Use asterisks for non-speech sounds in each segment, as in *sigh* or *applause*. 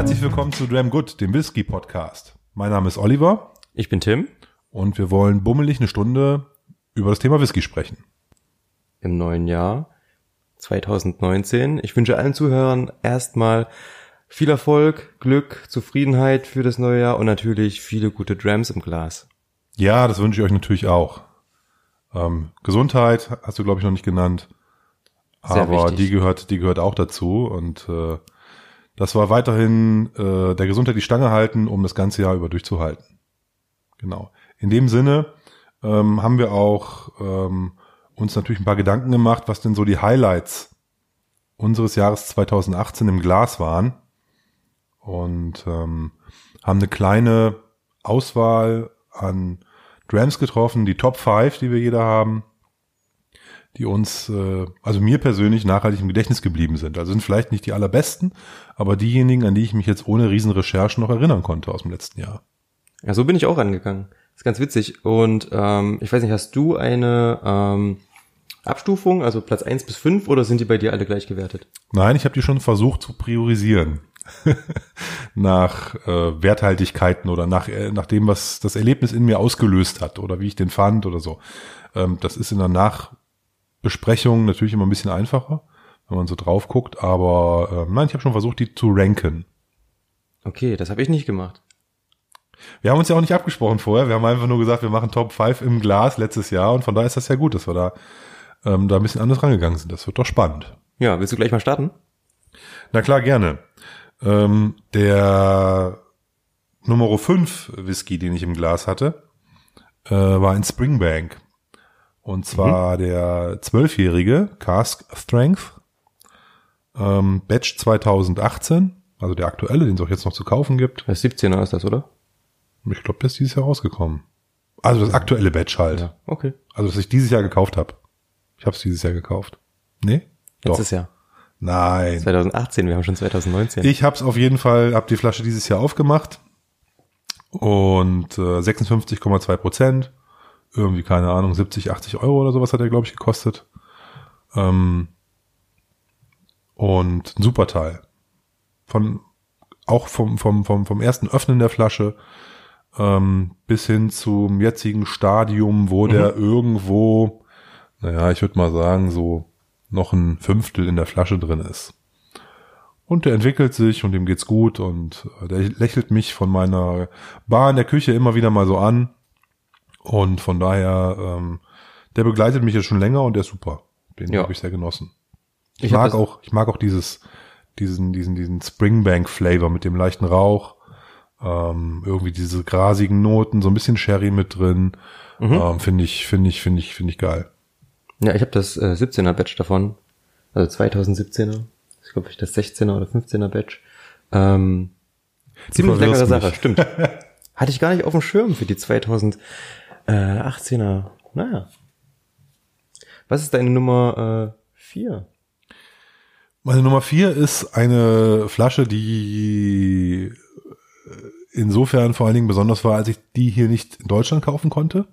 Herzlich willkommen zu Dram Good, dem Whisky Podcast. Mein Name ist Oliver Ich bin Tim. und wir wollen bummelig eine Stunde über das Thema Whisky sprechen. Im neuen Jahr 2019. Ich wünsche allen Zuhörern erstmal viel Erfolg, Glück, Zufriedenheit für das neue Jahr und natürlich viele gute Drams im Glas. Ja, das wünsche ich euch natürlich auch. Ähm, Gesundheit hast du, glaube ich, noch nicht genannt. Sehr aber wichtig. die gehört, die gehört auch dazu. Und äh, das war weiterhin äh, der Gesundheit die Stange halten, um das ganze Jahr über durchzuhalten. Genau. In dem Sinne ähm, haben wir auch ähm, uns natürlich ein paar Gedanken gemacht, was denn so die Highlights unseres Jahres 2018 im Glas waren. Und ähm, haben eine kleine Auswahl an Drams getroffen, die Top 5, die wir jeder haben, die uns, äh, also mir persönlich nachhaltig im Gedächtnis geblieben sind. Also sind vielleicht nicht die allerbesten, aber diejenigen, an die ich mich jetzt ohne Riesenrecherchen noch erinnern konnte aus dem letzten Jahr. Ja, so bin ich auch angegangen. ist ganz witzig. Und ähm, ich weiß nicht, hast du eine ähm, Abstufung, also Platz 1 bis 5 oder sind die bei dir alle gleich gewertet? Nein, ich habe die schon versucht zu priorisieren. *laughs* nach äh, Werthaltigkeiten oder nach, äh, nach dem, was das Erlebnis in mir ausgelöst hat oder wie ich den fand oder so. Ähm, das ist in der Nachbesprechung natürlich immer ein bisschen einfacher, wenn man so drauf guckt, aber äh, nein, ich habe schon versucht, die zu ranken. Okay, das habe ich nicht gemacht. Wir haben uns ja auch nicht abgesprochen vorher, wir haben einfach nur gesagt, wir machen Top 5 im Glas letztes Jahr und von daher ist das ja gut, dass wir da, ähm, da ein bisschen anders rangegangen sind. Das wird doch spannend. Ja, willst du gleich mal starten? Na klar, gerne. Ähm, der Nummer 5 Whisky, den ich im Glas hatte, äh, war ein Springbank. Und zwar der zwölfjährige Cask Strength, ähm, Batch 2018, also der aktuelle, den es auch jetzt noch zu kaufen gibt. Das 17er ist das, oder? Ich glaube, der ist dieses Jahr rausgekommen. Also das aktuelle Batch halt. Ja. Okay. Also das ich dieses Jahr gekauft habe. Ich habe es dieses Jahr gekauft. Nee? Doch. Letztes Jahr. Nein. 2018, wir haben schon 2019. Ich habe es auf jeden Fall, habe die Flasche dieses Jahr aufgemacht und äh, 56,2 Prozent, irgendwie keine Ahnung, 70, 80 Euro oder sowas hat er glaube ich gekostet. Ähm, und ein super Teil. Von auch vom vom vom vom ersten Öffnen der Flasche ähm, bis hin zum jetzigen Stadium, wo der irgendwo, naja, ich würde mal sagen so noch ein Fünftel in der Flasche drin ist. Und der entwickelt sich und dem geht's gut und äh, der lächelt mich von meiner Bar in der Küche immer wieder mal so an. Und von daher, ähm, der begleitet mich jetzt schon länger und der ist super. Den Ja. habe ich sehr genossen. Ich, Ich mag auch, ich mag auch dieses, diesen, diesen, diesen Springbank-Flavor mit dem leichten Rauch. Ähm, irgendwie diese grasigen Noten, so ein bisschen Sherry mit drin. Mhm. Ähm, finde ich, finde ich, finde ich, finde ich geil. Ja, ich habe das äh, 17er Batch davon, also 2017er. Ich glaube, ich das 16er oder 15er Batch. Ähm, ziemlich leckere. Sache, stimmt. *laughs* Hatte ich gar nicht auf dem Schirm für die 2018er. Naja. Was ist deine Nummer äh, 4? Meine Nummer vier ist eine Flasche, die insofern vor allen Dingen besonders war, als ich die hier nicht in Deutschland kaufen konnte,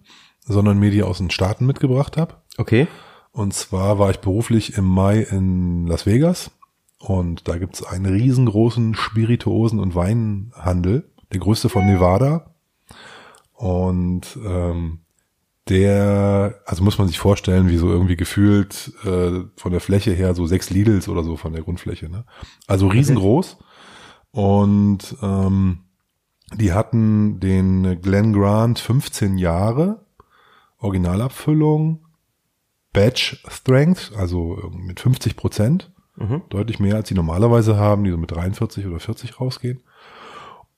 sondern mir die aus den Staaten mitgebracht habe. Okay. Und zwar war ich beruflich im Mai in Las Vegas und da gibt's einen riesengroßen Spirituosen- und Weinhandel, der größte von Nevada. Und ähm, der, also muss man sich vorstellen, wie so irgendwie gefühlt äh, von der Fläche her so sechs Lidls oder so von der Grundfläche. Ne? Also riesengroß. Und ähm, die hatten den Glen Grant 15 Jahre, Originalabfüllung, Batch Strength, also mit 50 Prozent, Mhm. deutlich mehr als die normalerweise haben, die so mit 43 oder 40 rausgehen.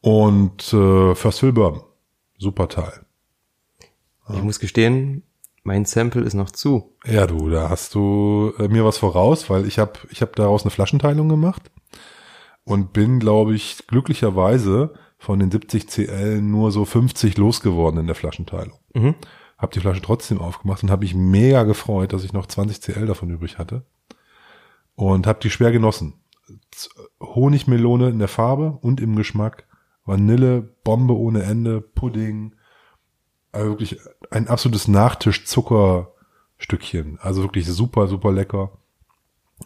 Und äh, First Fill Bourbon, super Teil. Ich muss gestehen, mein Sample ist noch zu. Ja, du, da hast du äh, mir was voraus, weil ich habe ich hab daraus eine Flaschenteilung gemacht und bin, glaube ich, glücklicherweise von den 70 CL nur so 50 losgeworden in der Flaschenteilung. Mhm. Habe die Flasche trotzdem aufgemacht und habe mich mega gefreut, dass ich noch 20 CL davon übrig hatte und habe die schwer genossen. Honigmelone in der Farbe und im Geschmack, Vanille, Bombe ohne Ende, Pudding, also wirklich ein absolutes Nachtisch-Zuckerstückchen. Also wirklich super, super lecker.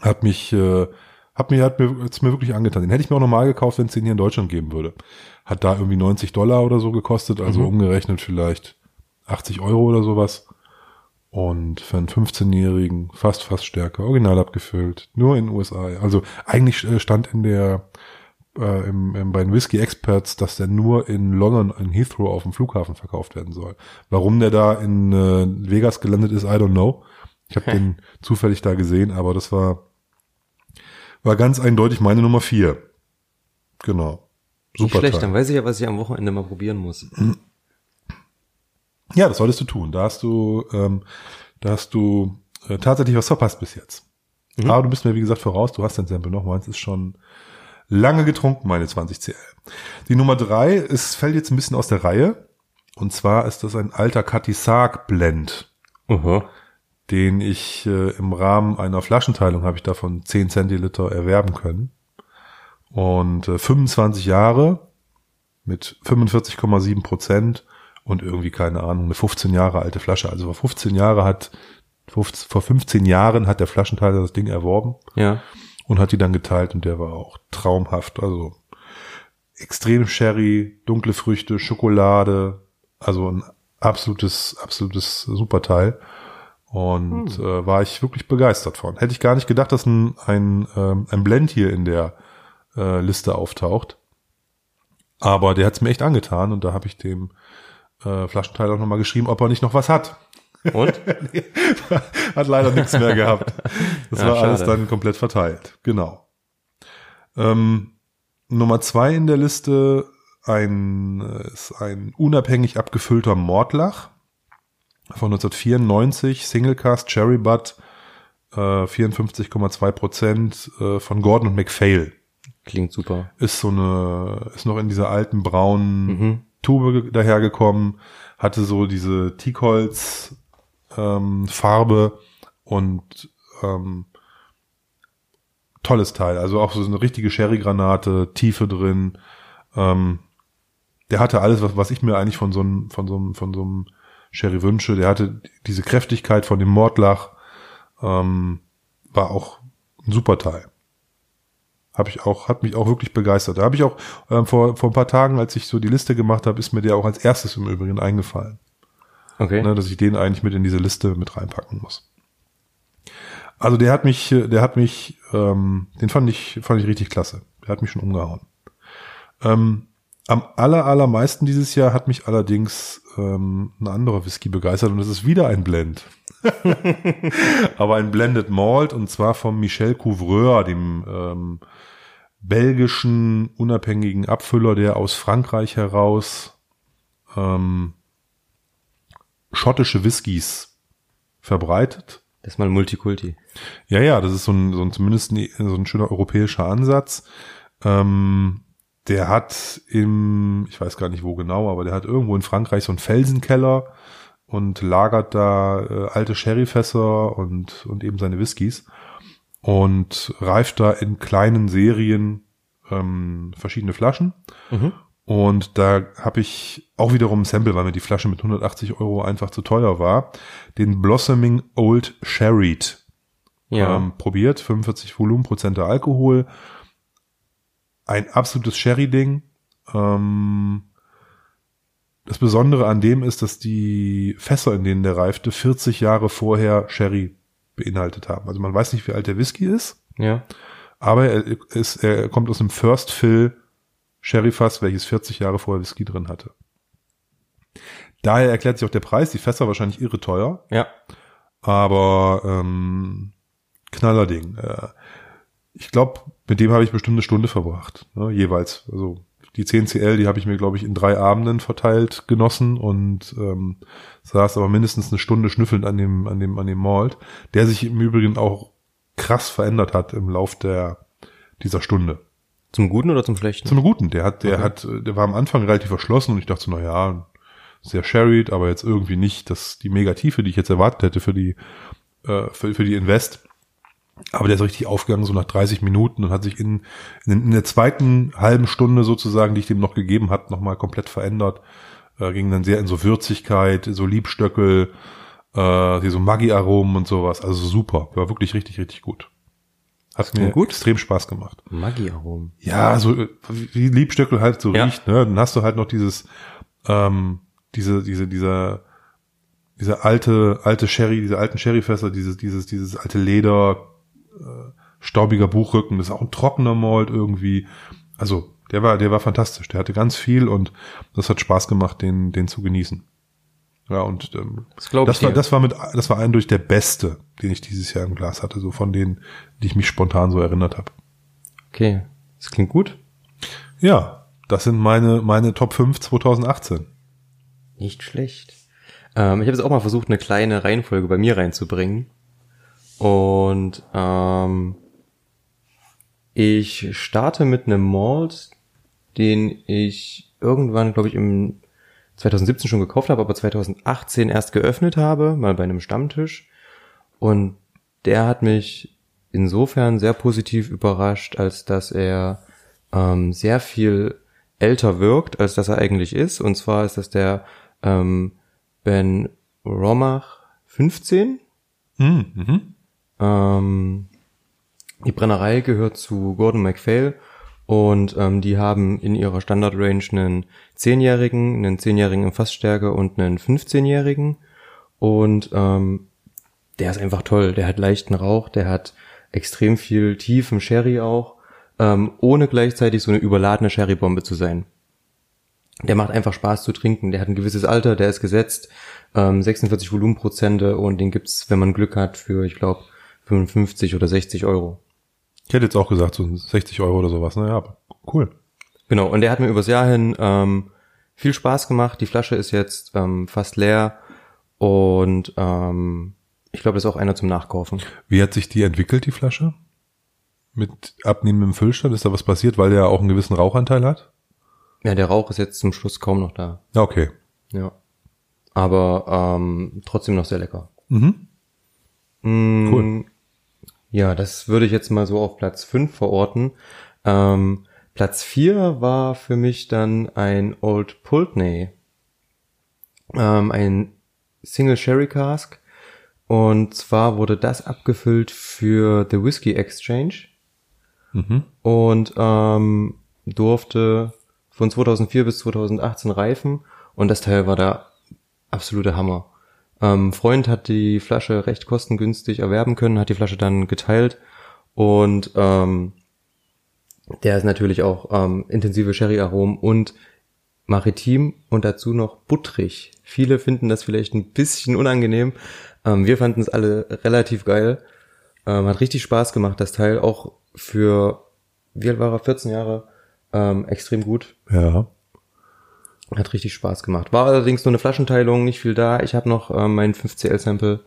Hat mich äh, Hat mir, hat mir, hat's mir wirklich angetan. Den hätte ich mir auch normal gekauft, wenn es den hier in Deutschland geben würde. Hat da irgendwie 90 Dollar oder so gekostet, also Mhm. umgerechnet vielleicht 80 Euro oder sowas. Und für einen 15-Jährigen fast, fast stärker, original abgefüllt, nur in den USA. Also eigentlich äh, stand in der, äh, im, im, bei den Whisky Experts, dass der nur in London, in Heathrow auf dem Flughafen verkauft werden soll. Warum der da in äh, Vegas gelandet ist, I don't know. Ich habe *laughs* den zufällig da gesehen, aber das war, war ganz eindeutig meine Nummer vier. Genau. Nicht Super schlecht, Teil. dann weiß ich ja, was ich am Wochenende mal probieren muss. *clears throat* Ja, das solltest du tun. Da hast du, ähm, da hast du äh, tatsächlich was verpasst bis jetzt. Mhm. Aber du bist mir, wie gesagt, voraus. Du hast dein Sample noch. Meins ist schon lange getrunken, meine 20 CL. Die Nummer drei ist, fällt jetzt ein bisschen aus der Reihe. Und zwar ist das ein alter Katisag Blend, Aha. den ich äh, im Rahmen einer Flaschenteilung habe ich davon 10 Zentiliter erwerben können. Und äh, 25 Jahre mit 45,7 Prozent und irgendwie, keine Ahnung, eine 15 Jahre alte Flasche. Also vor 15 Jahre hat, 15, vor 15 Jahren hat der Flaschenteiler das Ding erworben Ja. Und hat die dann geteilt und der war auch traumhaft. Also extrem Sherry, dunkle Früchte, Schokolade, also ein absolutes, absolutes Superteil. Und äh, war ich wirklich begeistert von. Hätte ich gar nicht gedacht, dass ein, ein, ähm, ein Blend hier in der äh, Liste auftaucht. Aber der hat es mir echt angetan und da habe ich dem äh, Flaschenteiler nochmal geschrieben, ob er nicht noch was hat. Und? *laughs* Hat leider nichts mehr gehabt. Das Ja, war alles schade. dann komplett verteilt. Genau. Ähm, Nummer zwei in der Liste ein, äh, ist ein unabhängig abgefüllter Mordlach von 1994, Single Cast Cherry Butt, äh, 54,2 Prozent äh, von Gordon und MacPhail. Klingt super. Ist so eine, ist noch in dieser alten braunen Mhm. Tube ge- dahergekommen, hatte so diese Teakholz ähm, Farbe und ähm, tolles Teil. Also auch so eine richtige Sherry-Granate, Tiefe drin. Ähm, der hatte alles, was, was ich mir eigentlich von so einem, von so einem, von so einem Sherry wünsche. Der hatte diese Kräftigkeit von dem Mordlach. Ähm, war auch ein super Teil. Habe ich auch, hat mich auch wirklich begeistert. Da habe ich auch ähm, vor, vor ein paar Tagen, als ich so die Liste gemacht habe, ist mir der auch als erstes im Übrigen eingefallen Okay. ne, dass ich den eigentlich mit in diese Liste mit reinpacken muss. Also der hat mich, der hat mich, ähm, den fand ich, fand ich richtig klasse. Der hat mich schon umgehauen. Ähm, am aller, allermeisten dieses Jahr hat mich allerdings ähm, ein anderer Whisky begeistert und das ist wieder ein Blend. *laughs* Aber ein Blended Malt und zwar vom Michel Couvreur, dem ähm, belgischen unabhängigen Abfüller, der aus Frankreich heraus ähm, schottische Whiskys verbreitet. Das ist mal Multikulti. Ja, ja, das ist so ein, so ein zumindest ein, so ein schöner europäischer Ansatz. Ähm, der hat im, ich weiß gar nicht wo genau, aber der hat irgendwo in Frankreich so einen Felsenkeller und lagert da äh, alte Sherryfässer und, und eben seine Whiskys und reift da in kleinen Serien ähm, verschiedene Flaschen. Mhm. Und da habe ich auch wiederum ein Sample, weil mir die Flasche mit 180 Euro einfach zu teuer war, den Blossoming Old Sherried Ja. ähm, probiert. 45 Volumenprozente Alkohol. Ein absolutes Sherry-Ding. Ähm, das Besondere an dem ist, dass die Fässer, in denen der reifte, 40 Jahre vorher Sherry beinhaltet haben. Also man weiß nicht, wie alt der Whisky ist, ja. aber er, ist, er kommt aus einem First Fill Sherryfass, welches 40 Jahre vorher Whisky drin hatte. Daher erklärt sich auch der Preis. Die Fässer wahrscheinlich irre teuer, Ja. aber ähm, Knallerding. Äh, ich glaube, mit dem habe ich bestimmt eine Stunde verbracht, ne, jeweils. Also die 10 CL, die habe ich mir, glaube ich, in drei Abenden verteilt genossen und ähm, saß aber mindestens eine Stunde schnüffelnd an dem, an dem, an dem Malt, der sich im Übrigen auch krass verändert hat im Lauf der dieser Stunde. Zum Guten oder zum Schlechten? Zum Guten. Der hat, der Okay. hat, der war am Anfang relativ verschlossen und ich dachte so, na ja, sehr sherried, aber jetzt irgendwie nicht das die Megatiefe, die ich jetzt erwartet hätte für die äh, für, für die Invest. Aber der ist richtig aufgegangen, so nach 30 Minuten und hat sich in, in, in der zweiten halben Stunde sozusagen, die ich dem noch gegeben hat, nochmal komplett verändert. Äh, ging dann sehr in so Würzigkeit, so Liebstöckel, äh, so Maggi-Aromen und sowas. Also super. War wirklich richtig, richtig gut. Hat mir gut. extrem Spaß gemacht. Maggi-Aromen. Ja, so wie Liebstöckel halt so ja. riecht, ne? Dann hast du halt noch dieses, ähm, diese, diese, dieser, diese alte, alte Sherry, diese alten Sherryfässer, dieses, dieses, dieses alte Leder, äh, staubiger Buchrücken, das ist auch ein trockener Malt irgendwie. Also, der war, der war fantastisch. Der hatte ganz viel und das hat Spaß gemacht, den, den zu genießen. Ja, und ähm, das, das war, das war mit, das war eindeutig der beste, den ich dieses Jahr im Glas hatte, so von denen, die ich mich spontan so erinnert habe. Okay, das klingt gut. Ja, das sind meine, meine Top 5 2018. Nicht schlecht. Ähm, ich habe jetzt auch mal versucht, eine kleine Reihenfolge bei mir reinzubringen. Und ähm, ich starte mit einem Malt, den ich irgendwann, glaube ich, im 2017 schon gekauft habe, aber 2018 erst geöffnet habe, mal bei einem Stammtisch. Und der hat mich insofern sehr positiv überrascht, als dass er ähm, sehr viel älter wirkt, als dass er eigentlich ist. Und zwar ist das der ähm, Ben Romach 15. Hm, mhm. Ähm, die Brennerei gehört zu Gordon MacPhail und ähm, die haben in ihrer Standardrange einen 10-jährigen, einen 10-jährigen in Fassstärke und einen 15-jährigen. Und ähm, der ist einfach toll. Der hat leichten Rauch, der hat extrem viel tiefen Sherry auch, ähm, ohne gleichzeitig so eine überladene Sherrybombe zu sein. Der macht einfach Spaß zu trinken. Der hat ein gewisses Alter, der ist gesetzt, ähm, 46 Volumenprozente und den gibt's, wenn man Glück hat, für, ich glaube, 55 oder 60 Euro. Ich hätte jetzt auch gesagt, so 60 Euro oder sowas. Naja, aber cool. Genau, und der hat mir übers Jahr hin ähm, viel Spaß gemacht. Die Flasche ist jetzt ähm, fast leer und ähm, ich glaube, das ist auch einer zum Nachkaufen. Wie hat sich die entwickelt, die Flasche? Mit abnehmendem Füllstand? Ist da was passiert, weil der auch einen gewissen Rauchanteil hat? Ja, der Rauch ist jetzt zum Schluss kaum noch da. Ja, okay. Ja. Aber ähm, trotzdem noch sehr lecker. Mhm. Mm, cool. Ja, das würde ich jetzt mal so auf Platz 5 verorten. Ähm, Platz 4 war für mich dann ein Old Pulteney. Ähm, ein Single Sherry Cask. Und zwar wurde das abgefüllt für The Whiskey Exchange. Mhm. Und ähm, durfte von 2004 bis 2018 reifen. Und das Teil war der absolute Hammer. Ähm, Freund hat die Flasche recht kostengünstig erwerben können, hat die Flasche dann geteilt und ähm, der ist natürlich auch ähm, intensive Sherry-Aromen und maritim und dazu noch buttrig. Viele finden das vielleicht ein bisschen unangenehm. Ähm, wir fanden es alle relativ geil. Ähm, hat richtig Spaß gemacht, das Teil auch für, wie alt war er, 14 Jahre, ähm, extrem gut. Ja. Hat richtig Spaß gemacht. War allerdings nur eine Flaschenteilung, nicht viel da. Ich habe noch ähm, mein 5CL-Sample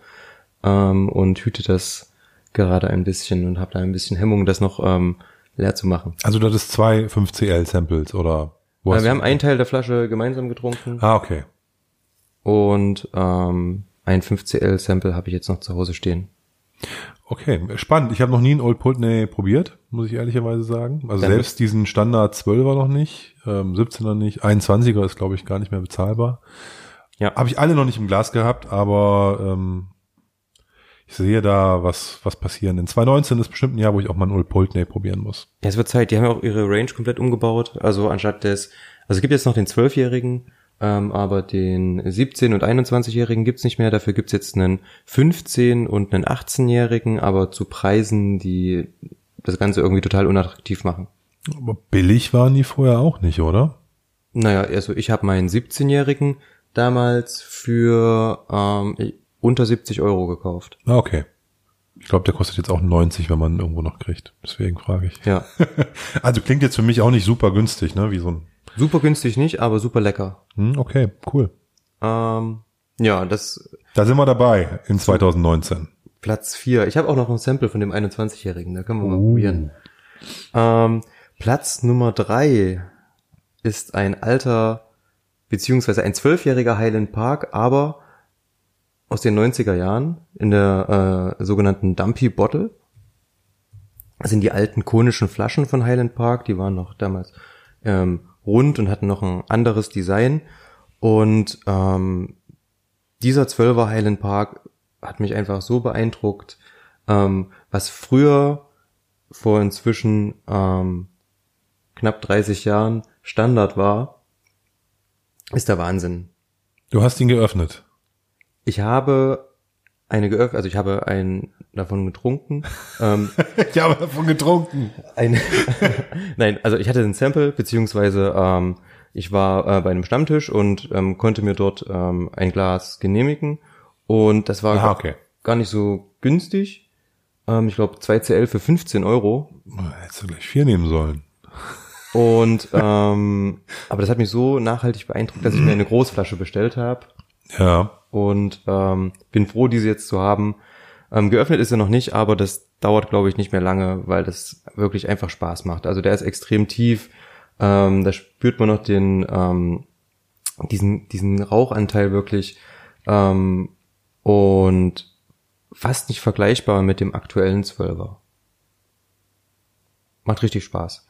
ähm, und hüte das gerade ein bisschen und habe da ein bisschen Hemmung, das noch ähm, leer zu machen. Also du hattest zwei 5CL-Samples oder? Wo äh, wir haben einen Teil der Flasche gemeinsam getrunken. Ah, okay. Und ähm, ein 5CL-Sample habe ich jetzt noch zu Hause stehen. Okay, spannend. Ich habe noch nie einen Old Pulteney probiert, muss ich ehrlicherweise sagen. Also Dann selbst diesen Standard 12er noch nicht, ähm, 17er nicht, 21er ist glaube ich gar nicht mehr bezahlbar. Ja. Habe ich alle noch nicht im Glas gehabt, aber ähm, ich sehe da was was passieren. In 2019 ist bestimmt ein Jahr, wo ich auch mal einen Old Pulteney probieren muss. Ja, es wird Zeit. Die haben ja auch ihre Range komplett umgebaut. Also anstatt des, also es gibt jetzt noch den 12-jährigen, ähm, aber den 17- und 21-Jährigen gibt's nicht mehr. Dafür gibt's jetzt einen 15- und einen 18-Jährigen, aber zu Preisen, die das Ganze irgendwie total unattraktiv machen. Aber billig waren die vorher auch nicht, oder? Naja, also ich habe meinen 17-Jährigen damals für ähm, unter 70 Euro gekauft. Ah, okay. Ich glaube, der kostet jetzt auch 90, wenn man ihn irgendwo noch kriegt. Deswegen frage ich. Ja. *laughs* also klingt jetzt für mich auch nicht super günstig, ne? Wie so ein Super günstig nicht, aber super lecker. Hm, okay, cool. Ähm, ja, das. Da sind wir dabei in 2019. Platz vier. Ich habe auch noch ein Sample von dem 21-Jährigen, da können wir mal uh. probieren. Ähm, Platz Nummer drei ist ein alter, beziehungsweise ein zwölfjähriger Highland Park, aber aus den 90er Jahren in der äh, sogenannten Dumpy Bottle. Das sind die alten konischen Flaschen von Highland Park, die waren noch damals ähm, rund und hatten noch ein anderes Design. Und ähm, dieser 12er Highland Park hat mich einfach so beeindruckt, ähm, was früher vor inzwischen ähm, knapp 30 Jahren Standard war, ist der Wahnsinn. Du hast ihn geöffnet. Ich habe eine geöffnet, also ich habe einen davon getrunken. ähm, *laughs* ich habe davon getrunken. Ein, *laughs* Nein, also ich hatte ein Sample, beziehungsweise ähm, ich war äh, bei einem Stammtisch und ähm, konnte mir dort ähm, ein Glas genehmigen und das war ah, okay. gar nicht so günstig. Ähm, ich glaube 2CL für 15 Euro. Hättest du gleich vier nehmen sollen. Und ähm, aber das hat mich so nachhaltig beeindruckt, dass ich mir eine Großflasche bestellt habe. Ja. Und ähm, bin froh, diese jetzt zu haben. Ähm, geöffnet ist er noch nicht, aber das dauert, glaube ich, nicht mehr lange, weil das wirklich einfach Spaß macht. Also der ist extrem tief. Ähm, da spürt man noch den ähm, diesen diesen Rauchanteil wirklich ähm, und fast nicht vergleichbar mit dem aktuellen Zwölfer. Macht richtig Spaß.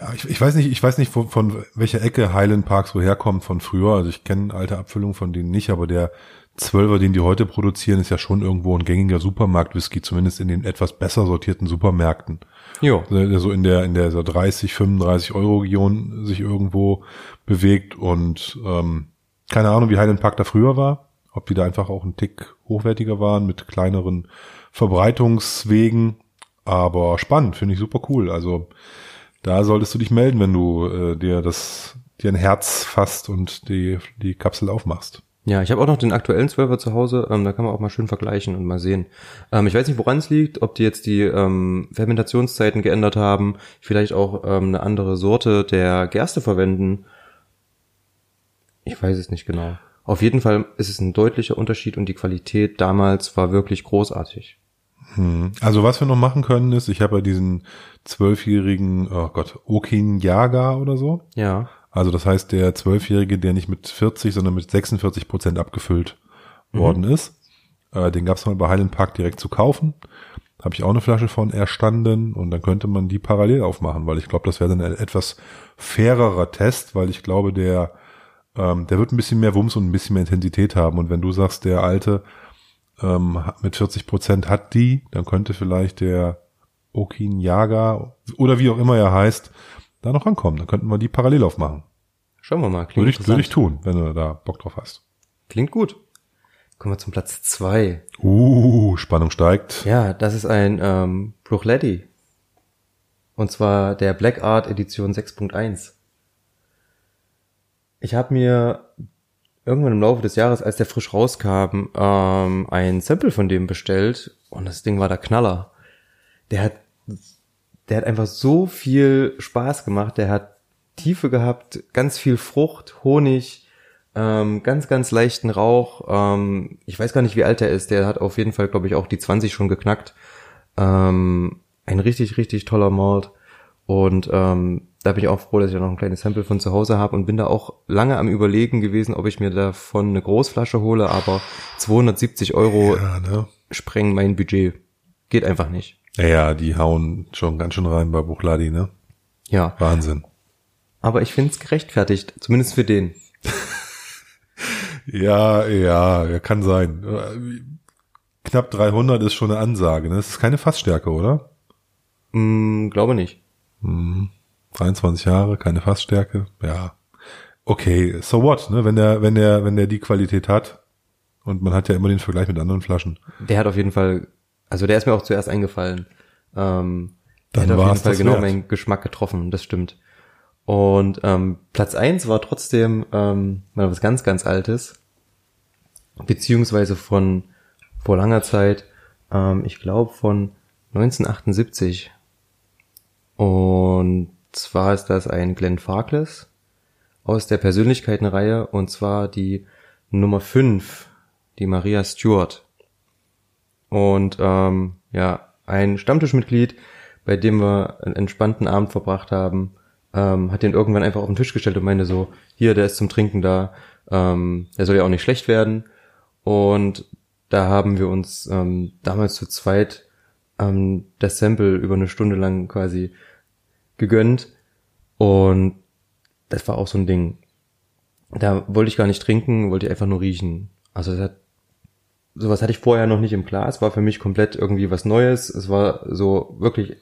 Ja, ich, ich weiß nicht, ich weiß nicht, von, von welcher Ecke Highland Park so herkommt von früher. Also ich kenne alte Abfüllungen von denen nicht, aber der Zwölfer, den die heute produzieren, ist ja schon irgendwo ein gängiger Supermarkt-Whisky, zumindest in den etwas besser sortierten Supermärkten. Der so in der, in der so 30, 35 Euro Region sich irgendwo bewegt und ähm, keine Ahnung, wie Highland Park da früher war. Ob die da einfach auch ein Tick hochwertiger waren mit kleineren Verbreitungswegen. Aber spannend, finde ich super cool. Also da solltest du dich melden, wenn du äh, dir das dir ein Herz fasst und die die Kapsel aufmachst. Ja, ich habe auch noch den aktuellen Zwölfer zu Hause, ähm, da kann man auch mal schön vergleichen und mal sehen. Ähm, ich weiß nicht, woran es liegt, ob die jetzt die ähm, Fermentationszeiten geändert haben, vielleicht auch ähm, eine andere Sorte der Gerste verwenden. Ich weiß es nicht genau. Auf jeden Fall ist es ein deutlicher Unterschied und die Qualität damals war wirklich großartig. Hm. Also was wir noch machen können ist, ich habe ja diesen zwölfjährigen, oh Gott, Okin Yaga oder so. Ja. Also das heißt, der Zwölfjährige, der nicht mit 40, sondern mit 46 Prozent abgefüllt mhm. worden ist, äh, den gab es mal bei Highland Park direkt zu kaufen. Habe ich auch eine Flasche von erstanden und dann könnte man die parallel aufmachen, weil ich glaube, das wäre dann ein etwas fairerer Test, weil ich glaube, der, ähm, der wird ein bisschen mehr Wumms und ein bisschen mehr Intensität haben. Und wenn du sagst, der alte ähm, mit 40 Prozent hat die, dann könnte vielleicht der Okin Yaga oder wie auch immer er heißt, da noch rankommen. Dann könnten wir die parallel aufmachen. Schauen wir mal. Klingt würde ich, würde ich tun, wenn du da Bock drauf hast. Klingt gut. Kommen wir zum Platz zwei. Uh, Spannung steigt. Ja, das ist ein ähm, Bruchletti. Und zwar der Black Art Edition 6.1. Ich habe mir irgendwann im Laufe des Jahres, als der frisch rauskam, ähm, ein Sample von dem bestellt und das Ding war der Knaller. Der hat der hat einfach so viel Spaß gemacht. Der hat Tiefe gehabt, ganz viel Frucht, Honig, ähm, ganz, ganz leichten Rauch. Ähm, ich weiß gar nicht, wie alt er ist. Der hat auf jeden Fall, glaube ich, auch die 20 schon geknackt. Ähm, ein richtig, richtig toller Malt. Und ähm, da bin ich auch froh, dass ich da noch ein kleines Sample von zu Hause habe und bin da auch lange am überlegen gewesen, ob ich mir davon eine Großflasche hole, aber 270 Euro ja, ne? sprengen mein Budget. Geht einfach nicht. Ja, die hauen schon ganz schön rein bei Buchladi, ne? Ja. Wahnsinn. Aber ich find's gerechtfertigt, zumindest für den. *laughs* ja, ja, kann sein. Knapp 300 ist schon eine Ansage, ne? Das ist keine Fassstärke, oder? Mm, glaube nicht. Mm, 23 Jahre, keine Fassstärke, ja. Okay, so what, ne? Wenn der, wenn der, wenn der die Qualität hat, und man hat ja immer den Vergleich mit anderen Flaschen. Der hat auf jeden Fall also der ist mir auch zuerst eingefallen. Ähm, der hat auf jeden Fall genau wert. meinen Geschmack getroffen, das stimmt. Und ähm, Platz eins war trotzdem ähm, mal was ganz, ganz Altes. Beziehungsweise von vor langer Zeit, ähm, ich glaube von 1978. Und zwar ist das ein Glenn Farkless aus der Persönlichkeitenreihe und zwar die Nummer 5, die Maria Stewart. Und ähm, ja, ein Stammtischmitglied, bei dem wir einen entspannten Abend verbracht haben, ähm, hat den irgendwann einfach auf den Tisch gestellt und meinte so, hier, der ist zum Trinken da, ähm, der soll ja auch nicht schlecht werden. Und da haben wir uns ähm, damals zu zweit ähm, das Sample über eine Stunde lang quasi gegönnt. Und das war auch so ein Ding. Da wollte ich gar nicht trinken, wollte ich einfach nur riechen. Also es hat sowas hatte ich vorher noch nicht im Klar. Es war für mich komplett irgendwie was Neues. Es war so wirklich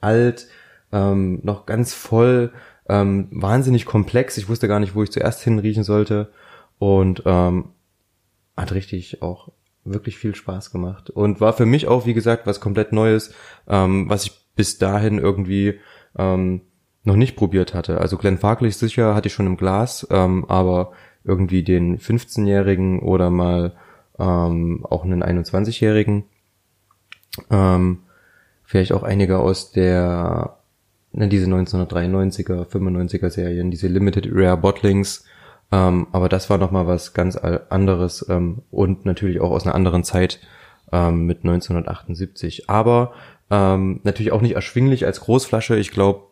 alt, ähm, noch ganz voll, ähm, wahnsinnig komplex. Ich wusste gar nicht, wo ich zuerst hinriechen sollte und ähm, hat richtig auch wirklich viel Spaß gemacht und war für mich auch, wie gesagt, was komplett Neues, ähm, was ich bis dahin irgendwie ähm, noch nicht probiert hatte. Also Glenn Farkley sicher hatte ich schon im Glas, ähm, aber irgendwie den 15-Jährigen oder mal ähm, auch einen 21-Jährigen. Ähm, vielleicht auch einige aus der, ne, diese 1993er, 95er Serien, diese Limited Rare Bottlings. Ähm, aber das war nochmal was ganz anderes ähm, und natürlich auch aus einer anderen Zeit ähm, mit 1978. Aber ähm, natürlich auch nicht erschwinglich als Großflasche. Ich glaube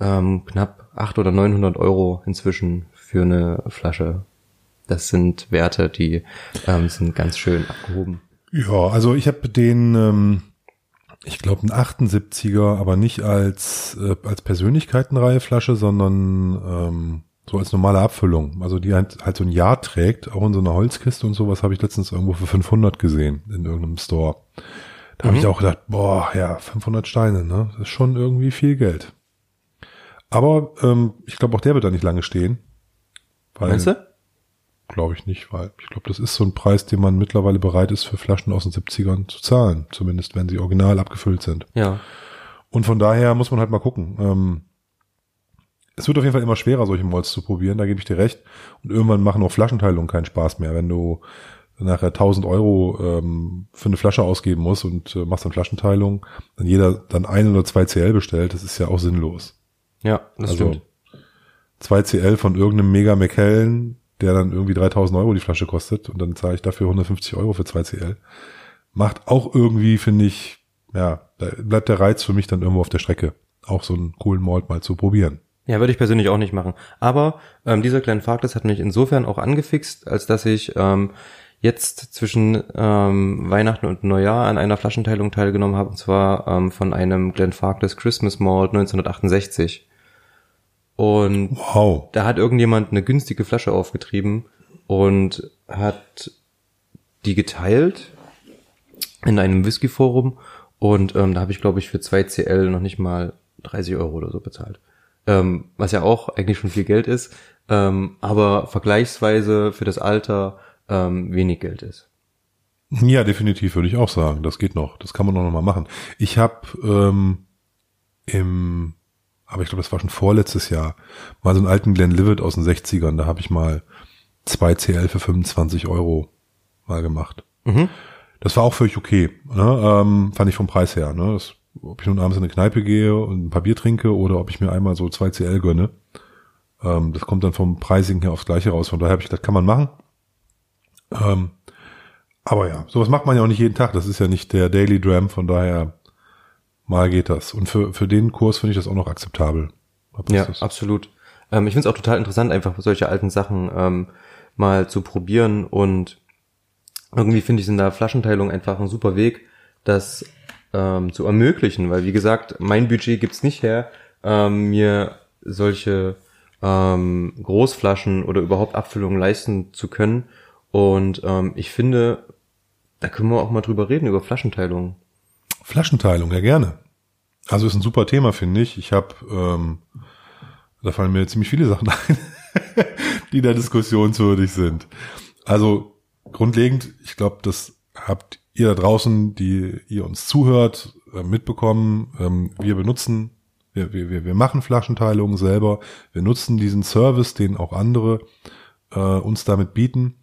ähm, knapp 800 oder 900 Euro inzwischen für eine Flasche. Das sind Werte, die ähm, sind ganz schön abgehoben. Ja, also ich habe den, ähm, ich glaube, einen 78er, aber nicht als, äh, als Persönlichkeitenreihe Flasche, sondern ähm, so als normale Abfüllung. Also die halt, halt so ein Jahr trägt, auch in so einer Holzkiste und sowas habe ich letztens irgendwo für 500 gesehen in irgendeinem Store. Da mhm. habe ich auch gedacht, boah, ja, 500 Steine, ne? Das ist schon irgendwie viel Geld. Aber ähm, ich glaube, auch der wird da nicht lange stehen. Weil, Meinst du? Glaube ich nicht, weil ich glaube, das ist so ein Preis, den man mittlerweile bereit ist, für Flaschen aus den 70ern zu zahlen. Zumindest, wenn sie original abgefüllt sind. Ja. Und von daher muss man halt mal gucken. Ähm, es wird auf jeden Fall immer schwerer, solche Molds zu probieren, da gebe ich dir recht. Und irgendwann machen auch Flaschenteilungen keinen Spaß mehr, wenn du nachher 1000 Euro ähm, für eine Flasche ausgeben musst und äh, machst dann Flaschenteilung, dann jeder dann ein oder zwei CL bestellt, das ist ja auch sinnlos. Ja, das also, stimmt. 2 CL von irgendeinem Mega McKellen, der dann irgendwie 3000 Euro die Flasche kostet und dann zahle ich dafür 150 Euro für 2 CL. Macht auch irgendwie, finde ich, ja, da bleibt der Reiz für mich dann irgendwo auf der Strecke, auch so einen coolen Malt mal zu probieren. Ja, würde ich persönlich auch nicht machen. Aber ähm, dieser kleine Fakt, hat mich insofern auch angefixt, als dass ich ähm, jetzt zwischen ähm, Weihnachten und Neujahr an einer Flaschenteilung teilgenommen habe, und zwar ähm, von einem Glenn Farkless Christmas Malt 1968. Und wow. da hat irgendjemand eine günstige Flasche aufgetrieben und hat die geteilt in einem Whisky-Forum und ähm, da habe ich, glaube ich, für 2 CL noch nicht mal 30 Euro oder so bezahlt. Ähm, was ja auch eigentlich schon viel Geld ist, ähm, aber vergleichsweise für das Alter ähm, wenig Geld ist. Ja, definitiv würde ich auch sagen. Das geht noch. Das kann man noch mal machen. Ich habe ähm, im aber ich glaube, das war schon vorletztes Jahr, mal so einen alten Glenn Livet aus den 60ern, da habe ich mal zwei CL für 25 Euro mal gemacht. Mhm. Das war auch völlig okay, ne? ähm, fand ich vom Preis her. Ne? Das, ob ich nun abends in eine Kneipe gehe und ein paar Bier trinke oder ob ich mir einmal so zwei CL gönne, ähm, das kommt dann vom Pricing her aufs Gleiche raus. Von daher habe ich gedacht, kann man machen. Ähm, aber ja, sowas macht man ja auch nicht jeden Tag. Das ist ja nicht der Daily Dram, von daher Mal geht das. Und für, für den Kurs finde ich das auch noch akzeptabel. Ja, absolut. Ähm, ich finde es auch total interessant, einfach solche alten Sachen ähm, mal zu probieren. Und irgendwie finde ich in der Flaschenteilung einfach ein super Weg, das ähm, zu ermöglichen. Weil, wie gesagt, mein Budget gibt's nicht her, ähm, mir solche ähm, Großflaschen oder überhaupt Abfüllungen leisten zu können. Und ähm, ich finde, da können wir auch mal drüber reden, über Flaschenteilungen. Flaschenteilung, ja gerne. Also ist ein super Thema, finde ich. Ich habe, ähm, da fallen mir ziemlich viele Sachen *laughs* ein, die da diskussionswürdig sind. Also grundlegend, ich glaube, das habt ihr da draußen, die ihr uns zuhört, äh, mitbekommen. Ähm, wir benutzen, wir, wir, wir machen Flaschenteilungen selber. Wir nutzen diesen Service, den auch andere äh, uns damit bieten,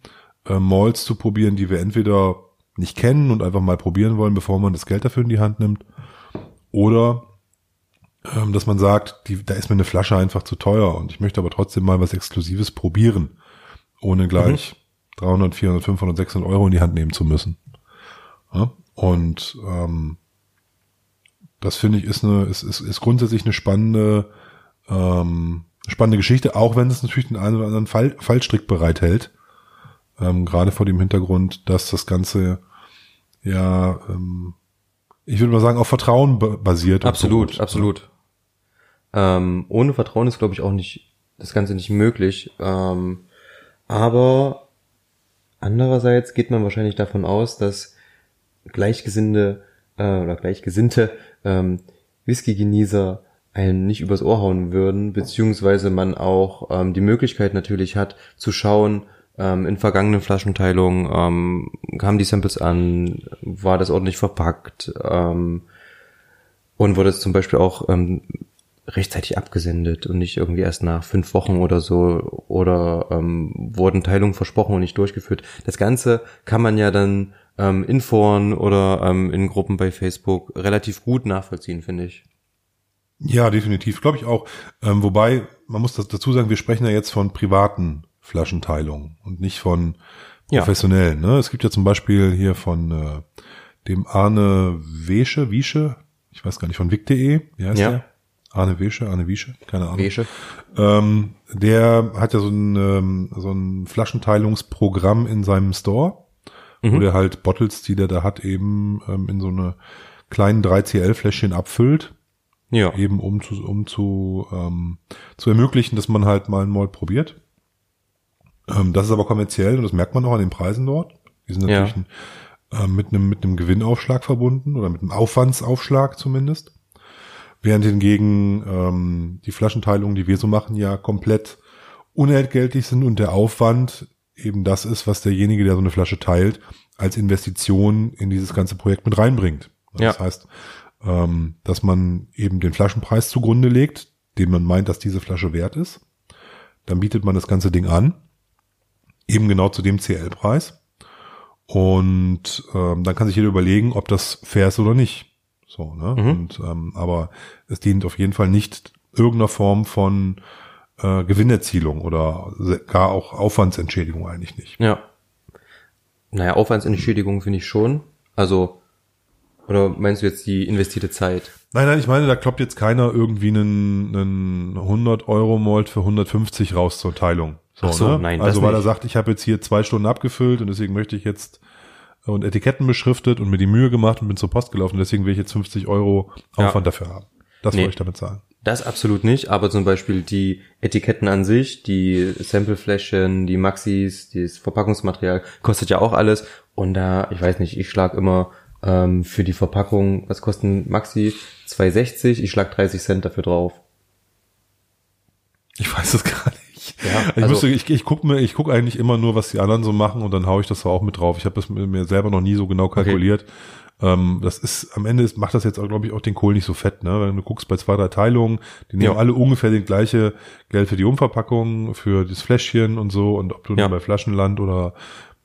äh, Malls zu probieren, die wir entweder nicht kennen und einfach mal probieren wollen, bevor man das Geld dafür in die Hand nimmt. Oder ähm, dass man sagt, die, da ist mir eine Flasche einfach zu teuer und ich möchte aber trotzdem mal was Exklusives probieren, ohne gleich mhm. 300, 400, 500, 600 Euro in die Hand nehmen zu müssen. Ja? Und ähm, das finde ich ist eine ist, ist, ist grundsätzlich eine spannende ähm, spannende Geschichte, auch wenn es natürlich den einen oder anderen Fall, Fallstrick bereithält. Ähm, gerade vor dem Hintergrund, dass das Ganze ja, ähm, ich würde mal sagen, auf Vertrauen basiert. Absolut, so absolut. Ähm, ohne Vertrauen ist, glaube ich, auch nicht das Ganze nicht möglich. Ähm, aber andererseits geht man wahrscheinlich davon aus, dass Gleichgesinnte äh, oder Gleichgesinnte ähm, Whisky-Genießer einen nicht übers Ohr hauen würden, beziehungsweise man auch ähm, die Möglichkeit natürlich hat zu schauen, ähm, in vergangenen Flaschenteilungen ähm, kamen die Samples an, war das ordentlich verpackt ähm, und wurde es zum Beispiel auch ähm, rechtzeitig abgesendet und nicht irgendwie erst nach fünf Wochen oder so oder ähm, wurden Teilungen versprochen und nicht durchgeführt. Das Ganze kann man ja dann ähm, in Foren oder ähm, in Gruppen bei Facebook relativ gut nachvollziehen, finde ich. Ja, definitiv, glaube ich auch. Ähm, wobei, man muss das dazu sagen, wir sprechen ja jetzt von privaten Flaschenteilungen und nicht von professionellen. Ja. Ne? Es gibt ja zum Beispiel hier von äh, dem Arne Wesche, Wiesche, ich weiß gar nicht, von wick.de, wie heißt ja. der? Arne Wesche, Arne Wiesche, keine Ahnung. Wesche. Ähm, der hat ja so ein, ähm, so ein Flaschenteilungsprogramm in seinem Store, mhm. wo der halt Bottles, die der da hat, eben ähm, in so eine kleinen 3CL-Fläschchen abfüllt. Ja. Eben um zu, um zu, ähm, zu ermöglichen, dass man halt mal ein Malt probiert. Ähm, das ist aber kommerziell und das merkt man auch an den Preisen dort. Die sind natürlich ja. ein, äh, mit einem mit einem Gewinnaufschlag verbunden oder mit einem Aufwandsaufschlag zumindest. Während hingegen ähm, die Flaschenteilungen, die wir so machen, ja komplett unentgeltlich sind und der Aufwand eben das ist, was derjenige, der so eine Flasche teilt, als Investition in dieses ganze Projekt mit reinbringt. Das ja. heißt, ähm, dass man eben den Flaschenpreis zugrunde legt, den man meint, dass diese Flasche wert ist. Dann bietet man das ganze Ding an, eben genau zu dem CL-Preis. Und ähm, dann kann sich jeder überlegen, ob das fair ist oder nicht. So, ne? Mhm. Und, ähm, aber es dient auf jeden Fall nicht irgendeiner Form von äh, Gewinnerzielung oder gar auch Aufwandsentschädigung eigentlich nicht. Ja. Naja, Aufwandsentschädigung finde ich schon. Also, oder meinst du jetzt die investierte Zeit? Nein, nein, ich meine, da kloppt jetzt keiner irgendwie einen, einen 100 Euro Malt für 150 raus zur Teilung. So, Ach so, ne? nein. Also weil nicht. er sagt, ich habe jetzt hier zwei Stunden abgefüllt und deswegen möchte ich jetzt und Etiketten beschriftet und mir die Mühe gemacht und bin zur Post gelaufen. Deswegen will ich jetzt 50 Euro Aufwand ja. dafür haben. Das nee, wollte ich damit sagen. Das absolut nicht, aber zum Beispiel die Etiketten an sich, die Samplefläschchen, die Maxis, das Verpackungsmaterial, kostet ja auch alles. Und da, ich weiß nicht, ich schlag immer ähm, für die Verpackung, was kosten Maxi? 2,60, ich schlag 30 Cent dafür drauf. Ich weiß es *laughs* gar nicht. Ja, ich, also, müsste, ich, ich gucke mir, ich gucke eigentlich immer nur, was die anderen so machen und dann haue ich das auch mit drauf. Ich habe das mir selber noch nie so genau kalkuliert. Okay. Ähm, das ist am Ende ist, macht das jetzt, glaube ich, auch den Kohl nicht so fett. Ne? Wenn du guckst bei zwei, drei Teilungen, die nehmen ja. alle ungefähr den gleiche Geld für die Umverpackung, für das Fläschchen und so. Und ob du ja. bei Flaschenland oder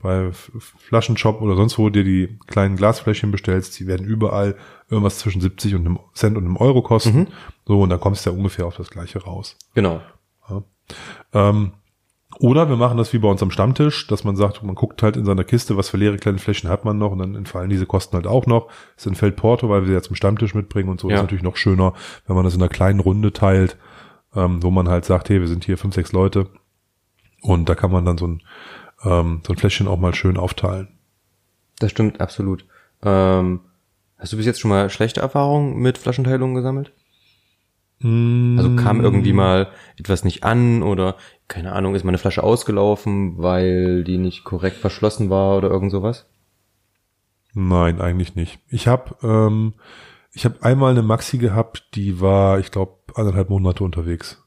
bei Flaschenshop oder sonst wo dir die kleinen Glasfläschchen bestellst, die werden überall irgendwas zwischen 70 und einem Cent und einem Euro kosten. Mhm. So, und dann kommst du ja ungefähr auf das gleiche raus. Genau. Ähm, oder wir machen das wie bei uns am Stammtisch, dass man sagt, man guckt halt in seiner Kiste, was für leere kleine Flächen hat man noch und dann entfallen diese Kosten halt auch noch. Es entfällt Porto, weil wir sie ja zum Stammtisch mitbringen und so ja. ist natürlich noch schöner, wenn man das in einer kleinen Runde teilt, ähm, wo man halt sagt, hey, wir sind hier fünf, sechs Leute und da kann man dann so ein, ähm, so ein Fläschchen auch mal schön aufteilen. Das stimmt, absolut. Ähm, hast du bis jetzt schon mal schlechte Erfahrungen mit Flaschenteilungen gesammelt? Also kam irgendwie mal etwas nicht an oder keine Ahnung, ist meine Flasche ausgelaufen, weil die nicht korrekt verschlossen war oder irgend sowas? Nein, eigentlich nicht. Ich habe ähm, ich habe einmal eine Maxi gehabt, die war, ich glaube, anderthalb Monate unterwegs.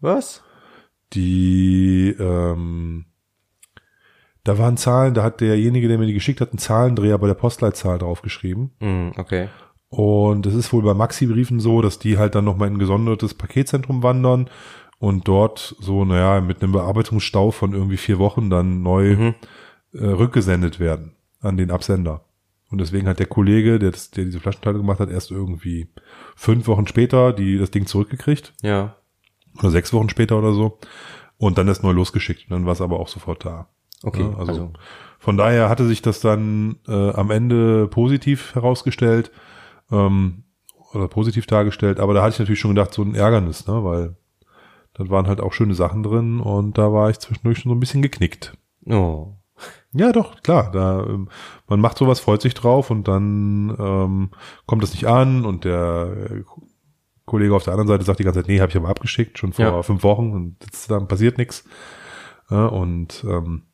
Was? Die ähm, da waren Zahlen, da hat derjenige, der mir die geschickt hat, einen Zahlendreher bei der Postleitzahl draufgeschrieben. Mm, okay. Und es ist wohl bei Maxi-Briefen so, dass die halt dann nochmal in ein gesondertes Paketzentrum wandern und dort so, naja, mit einem Bearbeitungsstau von irgendwie vier Wochen dann neu mhm. äh, rückgesendet werden an den Absender. Und deswegen hat der Kollege, der, das, der diese Flaschenteile gemacht hat, erst irgendwie fünf Wochen später die das Ding zurückgekriegt. Ja. Oder sechs Wochen später oder so. Und dann erst neu losgeschickt. Und dann war es aber auch sofort da. Okay. Ja, also, also, von daher hatte sich das dann äh, am Ende positiv herausgestellt ähm, oder positiv dargestellt, aber da hatte ich natürlich schon gedacht, so ein Ärgernis, ne, weil da waren halt auch schöne Sachen drin und da war ich zwischendurch schon so ein bisschen geknickt. Oh. Ja, doch, klar. Da, ähm, man macht sowas, freut sich drauf und dann ähm, kommt das nicht an und der Kollege auf der anderen Seite sagt die ganze Zeit, nee, habe ich aber abgeschickt, schon vor ja. fünf Wochen und jetzt, dann passiert nichts. Ja, und ähm,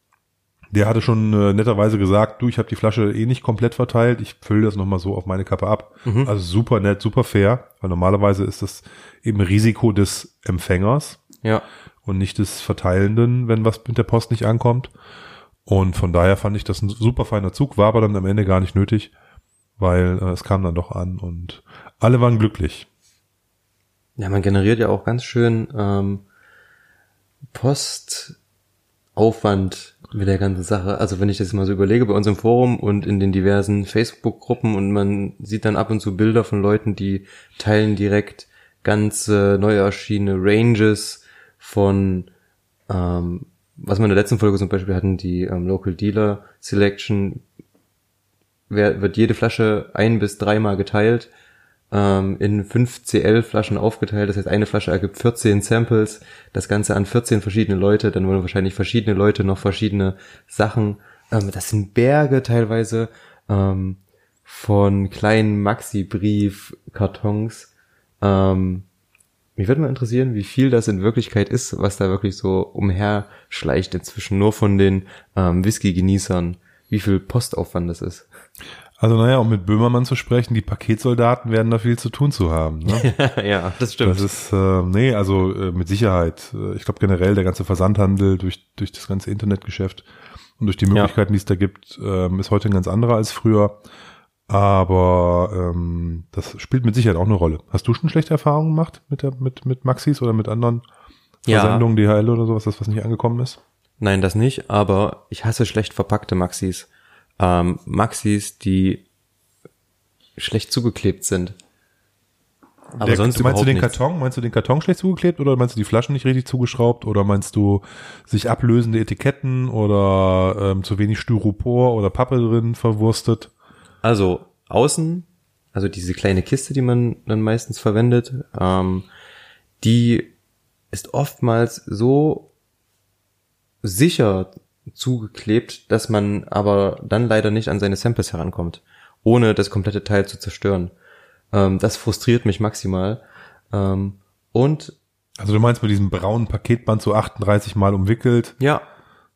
Der hatte schon äh, netterweise gesagt, du, ich habe die Flasche eh nicht komplett verteilt, ich fülle das nochmal so auf meine Kappe ab. Mhm. Also super nett, super fair, weil normalerweise ist das eben Risiko des Empfängers Ja. und nicht des Verteilenden, wenn was mit der Post nicht ankommt. Und von daher fand ich das ein super feiner Zug, war aber dann am Ende gar nicht nötig, weil äh, es kam dann doch an und alle waren glücklich. Ja, man generiert ja auch ganz schön ähm, Postaufwand mit der ganzen Sache. Also wenn ich das mal so überlege, bei uns im Forum und in den diversen Facebook-Gruppen und man sieht dann ab und zu Bilder von Leuten, die teilen direkt ganze neu erschienene Ranges von ähm, was wir in der letzten Folge zum Beispiel hatten, die ähm, Local Dealer Selection, wer, wird jede Flasche ein bis dreimal geteilt, ähm, in fünf CL-Flaschen aufgeteilt. Das heißt, eine Flasche ergibt 14 Samples, das Ganze an 14 verschiedene Leute, dann wollen wahrscheinlich verschiedene Leute noch verschiedene Sachen. Ähm, das sind Berge teilweise ähm, von kleinen Maxi-Brief-Kartons. Ähm, mich würde mal interessieren, wie viel das in Wirklichkeit ist, was da wirklich so umherschleicht inzwischen nur von den ähm, Whisky-Genießern, wie viel Postaufwand das ist. Also naja, um mit Böhmermann zu sprechen, die Paketsoldaten werden da viel zu tun zu haben. Ne? *laughs* ja, das Das ist, äh, nee, also äh, mit Sicherheit. Äh, Ich glaube generell der ganze Versandhandel durch, durch das ganze Internetgeschäft und durch die Möglichkeiten, die es da gibt, ähm, ist heute ein ganz anderer als früher. Aber ähm, das spielt mit Sicherheit auch eine Rolle. Hast du schon schlechte Erfahrungen gemacht mit der, mit, mit Maxis oder mit anderen Ja. Versendungen, DHL oder sowas, das was nicht angekommen ist? Nein, das nicht, aber ich hasse schlecht verpackte Maxis. Ähm, Maxis, die schlecht zugeklebt sind. Aber Der- sonst meinst du den nichts. Karton? Meinst du den Karton schlecht zugeklebt oder meinst du die Flaschen nicht richtig zugeschraubt oder meinst du sich ablösende Etiketten oder ähm, zu wenig Styropor oder Pappe drin verwurstet? Also außen, also diese kleine Kiste, die man dann meistens verwendet, ähm, die ist oftmals so sicher zugeklebt, dass man aber dann leider nicht an seine Samples herankommt, ohne das komplette Teil zu zerstören. Ähm, das frustriert mich maximal. Ähm, und Also du meinst mit diesem braunen Paketband so 38 Mal umwickelt, ja,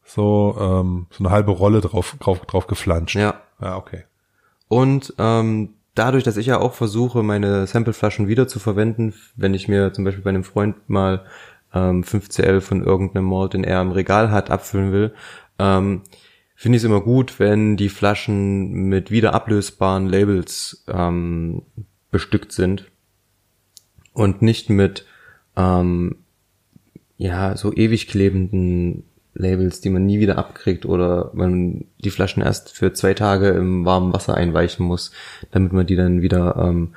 so ähm, so eine halbe Rolle drauf drauf drauf geflanscht. ja, Ja, okay. Und ähm, dadurch, dass ich ja auch versuche, meine Sampleflaschen wieder zu verwenden, wenn ich mir zum Beispiel bei einem Freund mal ähm, 5CL von irgendeinem Malt, den er im Regal hat, abfüllen will, ähm, finde ich es immer gut, wenn die Flaschen mit wieder ablösbaren Labels ähm, bestückt sind. Und nicht mit ähm, ja so ewig klebenden Labels, die man nie wieder abkriegt oder man die Flaschen erst für zwei Tage im warmen Wasser einweichen muss, damit man die dann wieder ähm,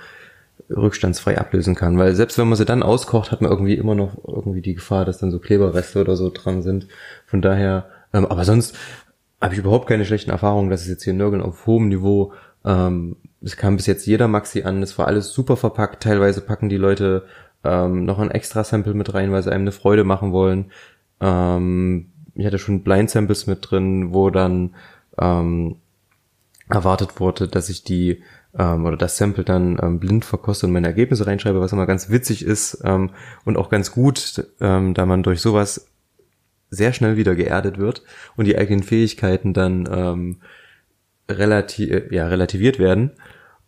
rückstandsfrei ablösen kann. Weil selbst wenn man sie dann auskocht, hat man irgendwie immer noch irgendwie die Gefahr, dass dann so Kleberreste oder so dran sind. Von daher, ähm, aber sonst habe ich überhaupt keine schlechten Erfahrungen. Das ist jetzt hier nirgends auf hohem Niveau. Ähm, es kam bis jetzt jeder Maxi an. Es war alles super verpackt. Teilweise packen die Leute ähm, noch ein extra Sample mit rein, weil sie einem eine Freude machen wollen. Ähm, ich hatte schon Blind Samples mit drin, wo dann ähm, erwartet wurde, dass ich die ähm, oder das Sample dann ähm, blind verkoste und meine Ergebnisse reinschreibe, was immer ganz witzig ist ähm, und auch ganz gut, ähm, da man durch sowas sehr schnell wieder geerdet wird und die eigenen Fähigkeiten dann ähm, relati ja, relativiert werden.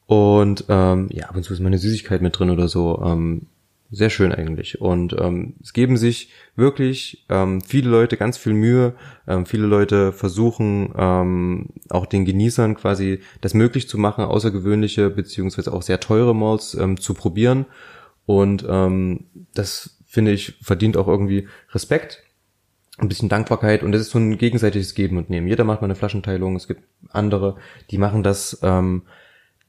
Und ähm, ja, ab und zu ist mal eine Süßigkeit mit drin oder so. Ähm, sehr schön eigentlich. Und ähm, es geben sich wirklich ähm, viele Leute ganz viel Mühe. Ähm, viele Leute versuchen ähm, auch den Genießern quasi das möglich zu machen, außergewöhnliche beziehungsweise auch sehr teure Malls ähm, zu probieren. Und ähm, das finde ich verdient auch irgendwie Respekt ein bisschen Dankbarkeit und es ist so ein gegenseitiges Geben und Nehmen. Jeder macht mal eine Flaschenteilung, es gibt andere, die machen das, ähm,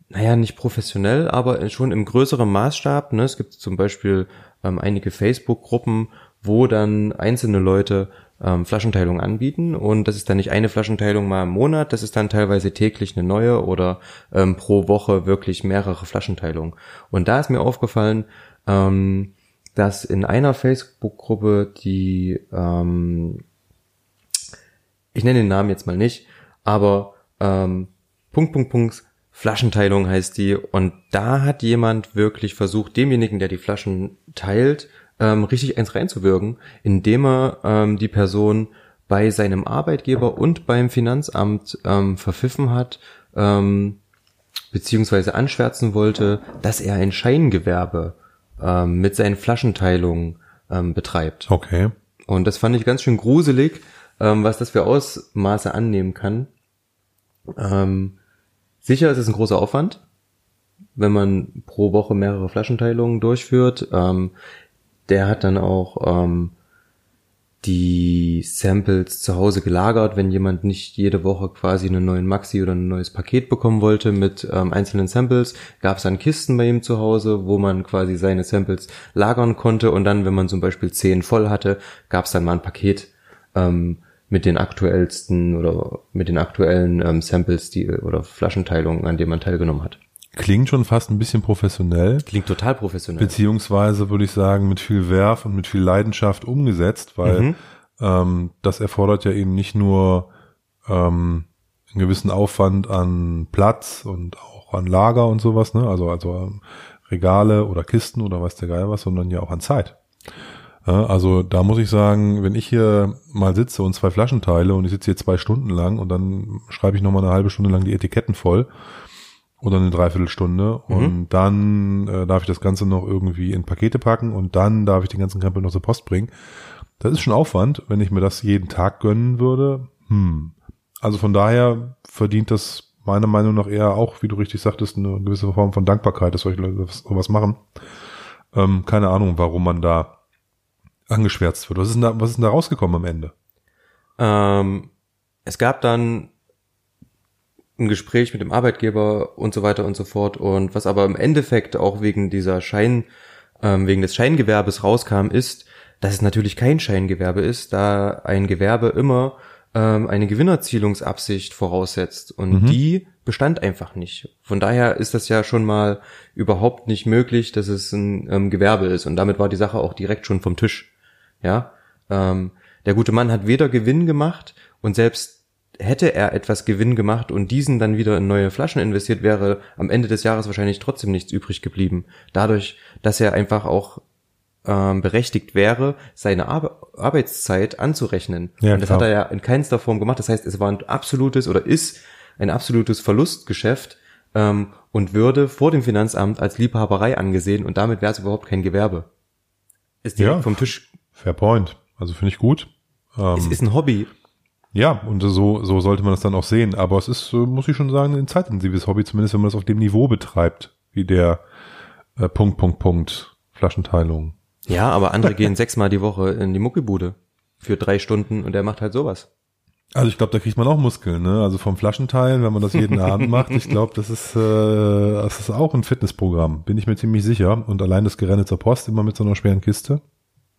naja, nicht professionell, aber schon im größeren Maßstab. Ne? Es gibt zum Beispiel ähm, einige Facebook-Gruppen, wo dann einzelne Leute ähm, Flaschenteilung anbieten und das ist dann nicht eine Flaschenteilung mal im Monat, das ist dann teilweise täglich eine neue oder ähm, pro Woche wirklich mehrere Flaschenteilungen. Und da ist mir aufgefallen, ähm, dass in einer Facebook-Gruppe, die, ähm, ich nenne den Namen jetzt mal nicht, aber ähm, Punkt, Punkt, Punkt, Flaschenteilung heißt die. Und da hat jemand wirklich versucht, demjenigen, der die Flaschen teilt, ähm, richtig eins reinzuwirken, indem er ähm, die Person bei seinem Arbeitgeber und beim Finanzamt ähm, verpfiffen hat, ähm, beziehungsweise anschwärzen wollte, dass er ein Scheingewerbe ähm, mit seinen Flaschenteilungen ähm, betreibt. Okay. Und das fand ich ganz schön gruselig, ähm, was das für Ausmaße annehmen kann. Ähm, sicher ist es ein großer Aufwand, wenn man pro Woche mehrere Flaschenteilungen durchführt. Ähm, der hat dann auch ähm, die Samples zu Hause gelagert, wenn jemand nicht jede Woche quasi einen neuen Maxi oder ein neues Paket bekommen wollte mit ähm, einzelnen Samples, gab es dann Kisten bei ihm zu Hause, wo man quasi seine Samples lagern konnte und dann, wenn man zum Beispiel zehn voll hatte, gab es dann mal ein Paket ähm, mit den aktuellsten oder mit den aktuellen ähm, Samples, die oder Flaschenteilungen, an denen man teilgenommen hat. Klingt schon fast ein bisschen professionell. Klingt total professionell. Beziehungsweise würde ich sagen, mit viel Werf und mit viel Leidenschaft umgesetzt, weil Mhm. ähm, das erfordert ja eben nicht nur ähm, einen gewissen Aufwand an Platz und auch an Lager und sowas, ne? Also, also ähm, Regale oder Kisten oder weiß der Geil was, sondern ja auch an Zeit. Also da muss ich sagen, wenn ich hier mal sitze und zwei Flaschen teile und ich sitze hier zwei Stunden lang und dann schreibe ich nochmal eine halbe Stunde lang die Etiketten voll oder eine Dreiviertelstunde Mhm. und dann äh, darf ich das Ganze noch irgendwie in Pakete packen und dann darf ich den ganzen Krempel noch zur Post bringen. Das ist schon Aufwand, wenn ich mir das jeden Tag gönnen würde. Hm. Also von daher verdient das meiner Meinung nach eher auch, wie du richtig sagtest, eine gewisse Form von Dankbarkeit, dass solche Leute sowas machen. Ähm, keine Ahnung, warum man da angeschwärzt wird. Was ist denn da, was ist denn da rausgekommen am Ende? Ähm, es gab dann ein Gespräch mit dem Arbeitgeber und so weiter und so fort. Und was aber im Endeffekt auch wegen dieser Schein, ähm, wegen des Scheingewerbes rauskam, ist, dass es natürlich kein Scheingewerbe ist, da ein Gewerbe immer ähm, eine Gewinnerzielungsabsicht voraussetzt. Und Mhm. die bestand einfach nicht. Von daher ist das ja schon mal überhaupt nicht möglich, dass es ein ähm, Gewerbe ist. Und damit war die Sache auch direkt schon vom Tisch. Ja, ähm, der gute Mann hat weder Gewinn gemacht und selbst hätte er etwas Gewinn gemacht und diesen dann wieder in neue Flaschen investiert, wäre am Ende des Jahres wahrscheinlich trotzdem nichts übrig geblieben. Dadurch, dass er einfach auch ähm, berechtigt wäre, seine Ar Arbeitszeit anzurechnen. Ja, und das klar. hat er ja in keinster Form gemacht. Das heißt, es war ein absolutes oder ist ein absolutes Verlustgeschäft ähm, und würde vor dem Finanzamt als Liebhaberei angesehen und damit wäre es überhaupt kein Gewerbe. Ist direkt Ja. vom Tisch. Fair point. Also finde ich gut. Ähm, Es ist ein Hobby. Ja, und so, so sollte man das dann auch sehen. Aber es ist, äh, muss ich schon sagen, ein zeitintensives Hobby, zumindest wenn man das auf dem Niveau betreibt, wie der äh, Punkt, Punkt, Punkt Flaschenteilung. Ja, aber andere gehen *laughs* sechsmal die Woche in die Muckibude für drei Stunden und der macht halt sowas. Also ich glaube, da kriegt man auch Muskeln, ne? Also vom Flaschenteilen, wenn man das jeden Abend macht, ich glaube, das ist, äh, das ist auch ein Fitnessprogramm, bin ich mir ziemlich sicher. Und allein das Gerenne zur Post immer mit so einer schweren Kiste.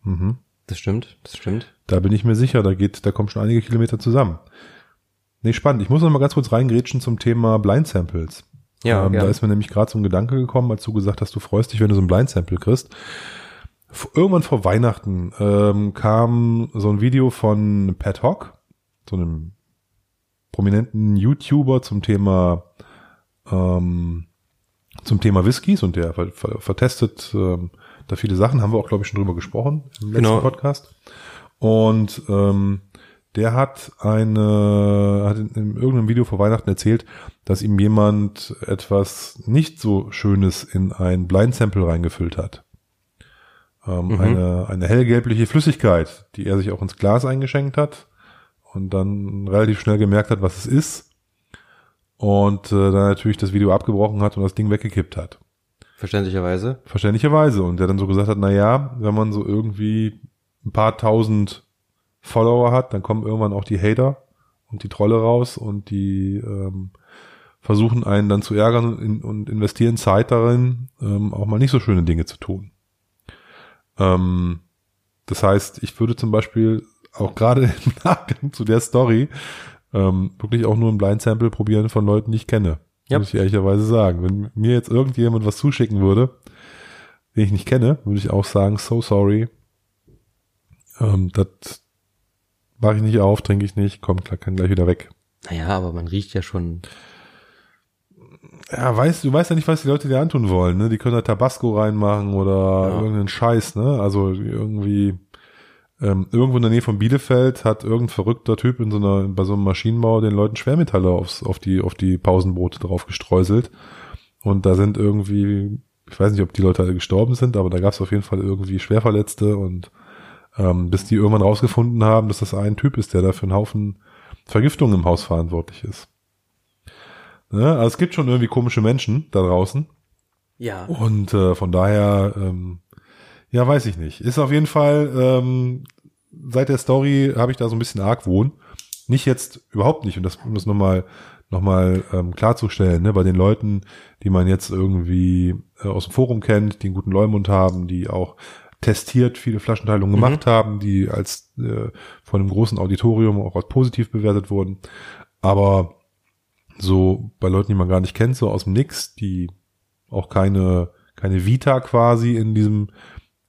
Mhm. Das stimmt, das stimmt. Da bin ich mir sicher, da geht, da kommen schon einige Kilometer zusammen. Nee, spannend. Ich muss noch mal ganz kurz reingrätschen zum Thema Blind Samples. Ja, ähm, da ist mir nämlich gerade so ein Gedanke gekommen, als du gesagt hast, du freust dich, wenn du so ein Blind Sample kriegst. Irgendwann vor Weihnachten ähm, kam so ein Video von Pat Hock, so einem prominenten YouTuber zum Thema ähm, zum Thema Whiskys und der ver ver vertestet ähm, da viele Sachen, haben wir auch, glaube ich, schon drüber gesprochen im letzten Genau. Podcast. Und ähm, der hat eine, hat in, in irgendeinem Video vor Weihnachten erzählt, dass ihm jemand etwas nicht so Schönes in ein Blind Sample reingefüllt hat. Ähm, Mhm. eine, eine hellgelbliche Flüssigkeit, die er sich auch ins Glas eingeschenkt hat und dann relativ schnell gemerkt hat, was es ist. Und äh, dann natürlich das Video abgebrochen hat und das Ding weggekippt hat. Verständlicherweise. Verständlicherweise. Und der dann so gesagt hat, na ja, wenn man so irgendwie ein paar tausend Follower hat, dann kommen irgendwann auch die Hater und die Trolle raus und die ähm, versuchen einen dann zu ärgern und, in, und investieren Zeit darin, ähm, auch mal nicht so schöne Dinge zu tun. Ähm, das heißt, ich würde zum Beispiel auch gerade *laughs* im Nachgang zu der Story ähm, wirklich auch nur ein Blind Sample probieren von Leuten, die ich kenne. Ja. Muss ich ehrlicherweise sagen. Wenn mir jetzt irgendjemand was zuschicken würde, den ich nicht kenne, würde ich auch sagen, so sorry. Ähm, das mache ich nicht auf, trinke ich nicht, kommt klar, kann gleich wieder weg. Naja, aber man riecht ja schon. Ja, weißt du, weißt ja nicht, was die Leute dir antun wollen, ne? Die können da Tabasco reinmachen oder Ja. irgendeinen Scheiß, ne? Also irgendwie, ähm, irgendwo in der Nähe von Bielefeld hat irgendein verrückter Typ in so einer, bei so einem Maschinenbau den Leuten Schwermetalle aufs, auf die, auf die Pausenboote drauf gestreuselt. Und da sind irgendwie, ich weiß nicht, ob die Leute alle gestorben sind, aber da gab es auf jeden Fall irgendwie Schwerverletzte und ähm, bis die irgendwann rausgefunden haben, dass das ein Typ ist, der da für einen Haufen Vergiftung im Haus verantwortlich ist. Ne? Also es gibt schon irgendwie komische Menschen da draußen. Ja. Und äh, von daher, ähm, ja, weiß ich nicht. Ist auf jeden Fall, ähm, seit der Story habe ich da so ein bisschen Argwohn. Nicht jetzt, überhaupt nicht. Und das muss nochmal noch mal, ähm, klarzustellen, ne? bei den Leuten, die man jetzt irgendwie äh, aus dem Forum kennt, die einen guten Leumund haben, die auch testiert viele Flaschenteilungen gemacht mhm. haben, die als äh, von einem großen Auditorium auch als positiv bewertet wurden. Aber so bei Leuten, die man gar nicht kennt, so aus dem Nix, die auch keine, keine Vita quasi in diesem,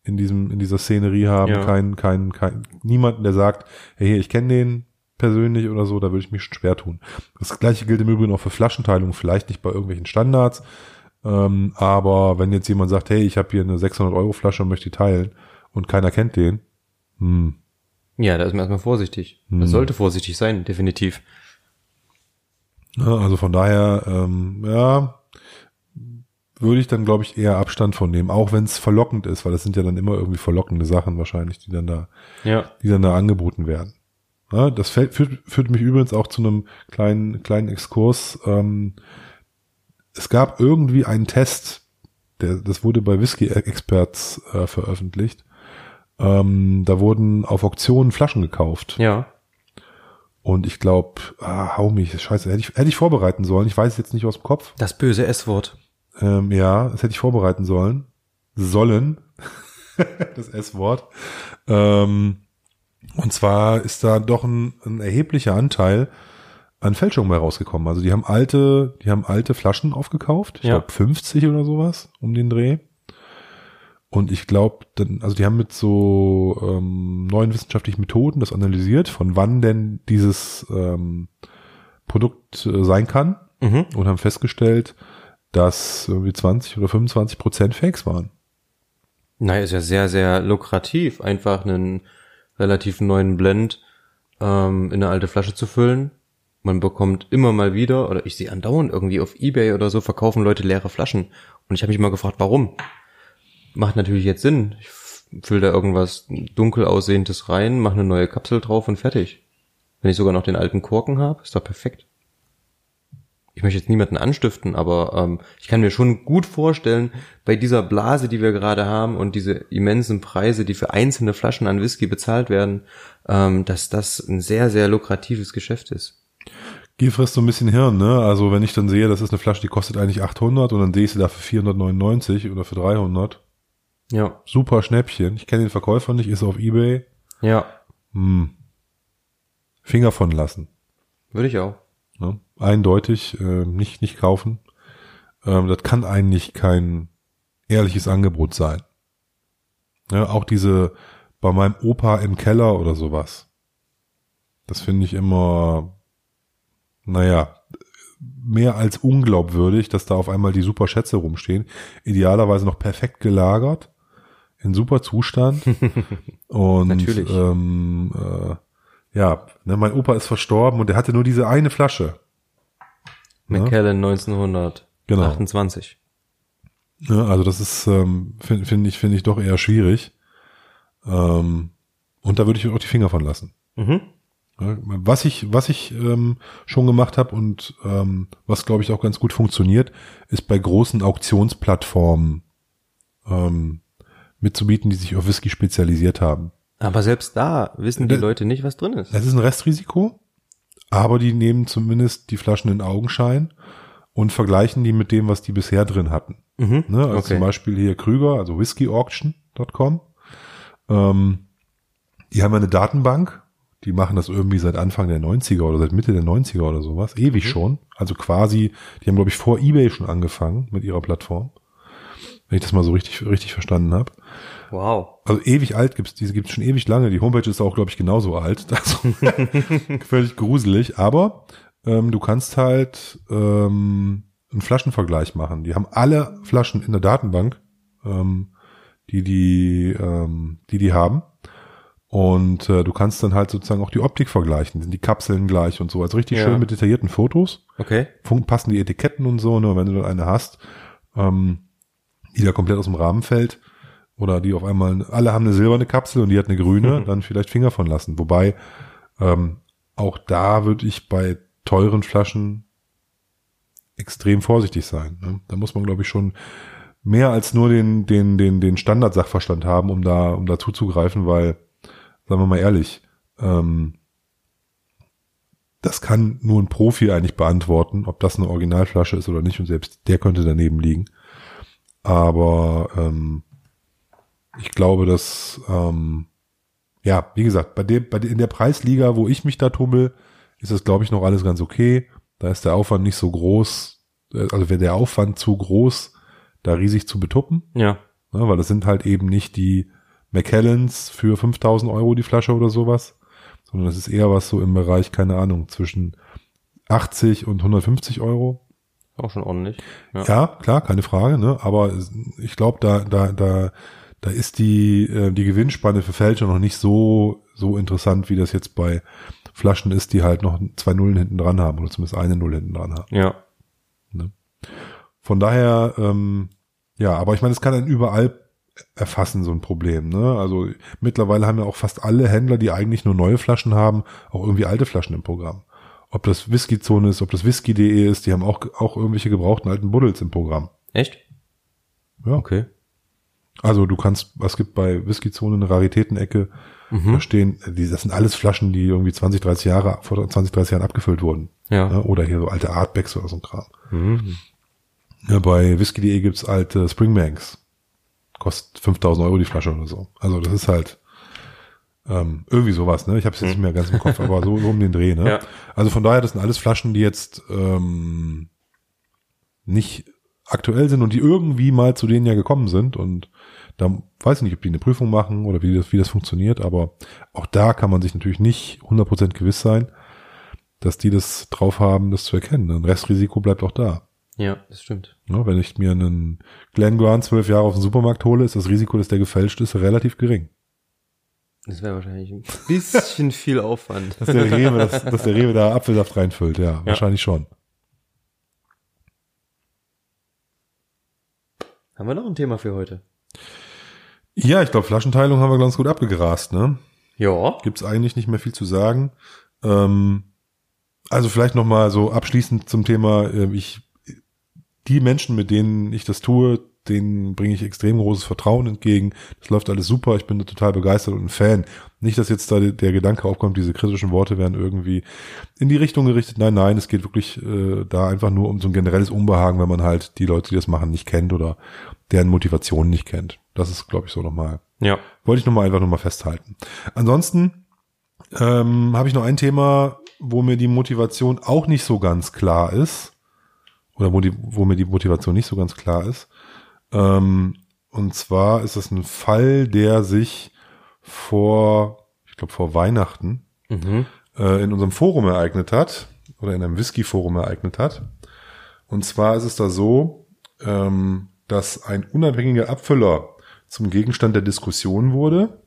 in diesem, in dieser Szenerie haben, ja. kein, kein, kein, niemanden, der sagt, hey, ich kenne den persönlich oder so, da würde ich mich schon schwer tun. Das gleiche gilt im Übrigen auch für Flaschenteilungen, vielleicht nicht bei irgendwelchen Standards, ähm, aber wenn jetzt jemand sagt, hey, ich habe hier eine 600 Euro Flasche und möchte die teilen und keiner kennt den, hm. Ja, da ist man erstmal vorsichtig. Man hm. sollte vorsichtig sein, definitiv. Ja, also von daher, ähm, ja, würde ich dann, glaube ich, eher Abstand von nehmen, auch wenn es verlockend ist, weil das sind ja dann immer irgendwie verlockende Sachen wahrscheinlich, die dann da, ja. die dann da angeboten werden. Ja, das fällt, führt, führt mich übrigens auch zu einem kleinen, kleinen Exkurs. Ähm, es gab irgendwie einen Test, der, das wurde bei Whisky Experts äh, veröffentlicht. Ähm, da wurden auf Auktionen Flaschen gekauft. Ja. Und ich glaube, ah, hau mich, scheiße, hätte ich, hätte ich vorbereiten sollen. Ich weiß es jetzt nicht aus dem Kopf. Das böse S-Wort. Ähm, ja, das hätte ich vorbereiten sollen. Sollen. *laughs* das S-Wort. Ähm, und zwar ist da doch ein, ein erheblicher Anteil an Fälschungen bei rausgekommen. Also die haben alte, die haben alte Flaschen aufgekauft. Ich ja. glaube 50 oder sowas um den Dreh. Und ich glaube, dann, also die haben mit so ähm, neuen wissenschaftlichen Methoden das analysiert, von wann denn dieses ähm, Produkt äh, sein kann mhm. und haben festgestellt, dass irgendwie 20 oder 25 Prozent Fakes waren. Naja, ist ja sehr, sehr lukrativ, einfach einen relativ neuen Blend ähm, in eine alte Flasche zu füllen. Man bekommt immer mal wieder, oder ich sehe andauernd irgendwie auf Ebay oder so, verkaufen Leute leere Flaschen. Und ich habe mich mal gefragt, warum? Macht natürlich jetzt Sinn. Ich fülle da irgendwas dunkel aussehendes rein, mache eine neue Kapsel drauf und fertig. Wenn ich sogar noch den alten Korken habe, ist doch perfekt ich möchte jetzt niemanden anstiften, aber ähm, ich kann mir schon gut vorstellen, bei dieser Blase, die wir gerade haben und diese immensen Preise, die für einzelne Flaschen an Whisky bezahlt werden, ähm, dass das ein sehr, sehr lukratives Geschäft ist. Gier frisst so ein bisschen Hirn, ne? Also wenn ich dann sehe, das ist eine Flasche, die kostet eigentlich 800 und dann sehe ich sie da für 499 oder für 300. Ja. Super Schnäppchen. Ich kenne den Verkäufer nicht, ist auf Ebay. Ja. Hm. Finger von lassen. Würde ich auch. Eindeutig äh, nicht, nicht kaufen. Ähm, das kann eigentlich kein ehrliches Angebot sein. Ja, auch diese bei meinem Opa im Keller oder sowas. Das finde ich immer, naja, mehr als unglaubwürdig, dass da auf einmal die super Schätze rumstehen. Idealerweise noch perfekt gelagert, in super Zustand. *laughs* Und Natürlich. Ähm, äh, ja, ne, mein Opa ist verstorben und er hatte nur diese eine Flasche. McKellen ja? 1928. Genau. Ja, also das ist, ähm, finde find ich, finde ich doch eher schwierig. Ähm, und da würde ich auch die Finger von lassen. Mhm. Ja, was ich, was ich ähm, schon gemacht habe und ähm, was glaube ich auch ganz gut funktioniert, ist bei großen Auktionsplattformen ähm, mitzubieten, die sich auf Whisky spezialisiert haben. Aber selbst da wissen die das, Leute nicht, was drin ist. Es ist ein Restrisiko, aber die nehmen zumindest die Flaschen in Augenschein und vergleichen die mit dem, was die bisher drin hatten. Mhm, ne? Also okay. zum Beispiel hier Krüger, also whiskyauction.com. Ähm, die haben eine Datenbank, die machen das irgendwie seit Anfang der 90er oder seit Mitte der 90er oder sowas, ewig mhm. schon. Also quasi, die haben, glaube ich, vor Ebay schon angefangen mit ihrer Plattform. Wenn ich das mal so richtig, richtig verstanden habe. Wow. Also ewig alt gibt's, diese gibt's schon ewig lange. Die Homepage ist auch, glaube ich, genauso alt. *laughs* Also *laughs* völlig gruselig. Aber ähm, du kannst halt ähm, einen Flaschenvergleich machen. Die haben alle Flaschen in der Datenbank, ähm, die die, ähm, die die haben. Und äh, du kannst dann halt sozusagen auch die Optik vergleichen, sind die Kapseln gleich und so. Also richtig Ja. schön mit detaillierten Fotos. Okay. Fun- passen die Etiketten und so, ne? Und wenn du dann eine hast, ähm, die da komplett aus dem Rahmen fällt, oder die auf einmal, alle haben eine silberne Kapsel und die hat eine grüne, Mhm. dann vielleicht Finger von lassen. Wobei, ähm, auch da würde ich bei teuren Flaschen extrem vorsichtig sein. Ne? Da muss man, glaube ich, schon mehr als nur den, den, den, den Standardsachverstand haben, um da, um da zuzugreifen, weil, sagen wir mal ehrlich, ähm, das kann nur ein Profi eigentlich beantworten, ob das eine Originalflasche ist oder nicht, und selbst der könnte daneben liegen. Aber ähm, ich glaube, dass ähm, ja, wie gesagt, bei dem, bei dem, in der Preisliga, wo ich mich da tummel, ist das, glaube ich, noch alles ganz okay. Da ist der Aufwand nicht so groß, äh, also wäre der Aufwand zu groß, da riesig zu betuppen, Ja. ne, weil das sind halt eben nicht die McKellens für 5000 Euro die Flasche oder sowas, sondern das ist eher was so im Bereich, keine Ahnung, zwischen 80 und 150 Euro. Auch schon ordentlich. Ja. Ja, klar, keine Frage, ne? Aber ich glaube, da, da, da, da ist die, äh, die Gewinnspanne für Fälscher noch nicht so, so interessant, wie das jetzt bei Flaschen ist, die halt noch zwei Nullen hinten dran haben oder zumindest eine Null hinten dran haben. Ja. Von daher, ähm, ja, aber ich meine, es kann einen überall erfassen, so ein Problem. Ne? Also mittlerweile haben ja auch fast alle Händler, die eigentlich nur neue Flaschen haben, auch irgendwie alte Flaschen im Programm. Ob das Whisky-Zone ist, ob das Whisky.de ist, die haben auch, auch irgendwelche gebrauchten alten Buddels im Programm. Echt? Ja. Okay. Also du kannst, was gibt bei Whisky-Zone eine Raritätenecke, Mhm. da stehen, die, das sind alles Flaschen, die irgendwie 20, 30 Jahre, vor 20, 30 Jahren abgefüllt wurden. Ja. Ne? Oder hier so alte Artbacks oder so ein Kram. Mhm. Ja, bei Whisky.de gibt's alte Springbanks. Kostet 5000 Euro die Flasche oder so. Also das ist halt ähm, irgendwie sowas, ne? Ich habe es jetzt nicht mehr ganz im Kopf, aber so, so um den Dreh, ne? Ja. Also von daher, das sind alles Flaschen, die jetzt ähm, nicht aktuell sind und die irgendwie mal zu denen ja gekommen sind und da weiß ich nicht, ob die eine Prüfung machen oder wie das, wie das funktioniert, aber auch da kann man sich natürlich nicht 100% gewiss sein, dass die das drauf haben, das zu erkennen. Ein Restrisiko bleibt auch da. Ja, das stimmt. Ja, wenn ich mir einen Glen Grant zwölf Jahre auf dem Supermarkt hole, ist das Risiko, dass der gefälscht ist, relativ gering. Das wäre wahrscheinlich ein bisschen *laughs* viel Aufwand. Dass der Rewe, dass, dass der Rewe da Apfelsaft reinfüllt, ja, wahrscheinlich schon. Haben wir noch ein Thema für heute? Ja, ich glaube, Flaschenteilung haben wir ganz gut abgegrast, ne? Ja. Gibt's eigentlich nicht mehr viel zu sagen. Ähm, also vielleicht noch mal so abschließend zum Thema, äh, ich, die Menschen, mit denen ich das tue, denen bringe ich extrem großes Vertrauen entgegen. Das läuft alles super, ich bin total begeistert und ein Fan. Nicht, dass jetzt da der Gedanke aufkommt, diese kritischen Worte werden irgendwie in die Richtung gerichtet. Nein, nein, es geht wirklich äh, da einfach nur um so ein generelles Unbehagen, wenn man halt die Leute, die das machen, nicht kennt oder deren Motivation nicht kennt. Das ist, glaube ich, so nochmal Ja. wollte ich nochmal einfach nochmal festhalten. Ansonsten ähm, habe ich noch ein Thema, wo mir die Motivation auch nicht so ganz klar ist. Oder wo, die, wo mir die Motivation nicht so ganz klar ist. Ähm, und zwar ist es ein Fall, der sich vor, ich glaube vor Weihnachten Mhm. äh, in unserem Forum ereignet hat oder in einem Whisky-Forum ereignet hat. Und zwar ist es da so, ähm, dass ein unabhängiger Abfüller zum Gegenstand der Diskussion wurde.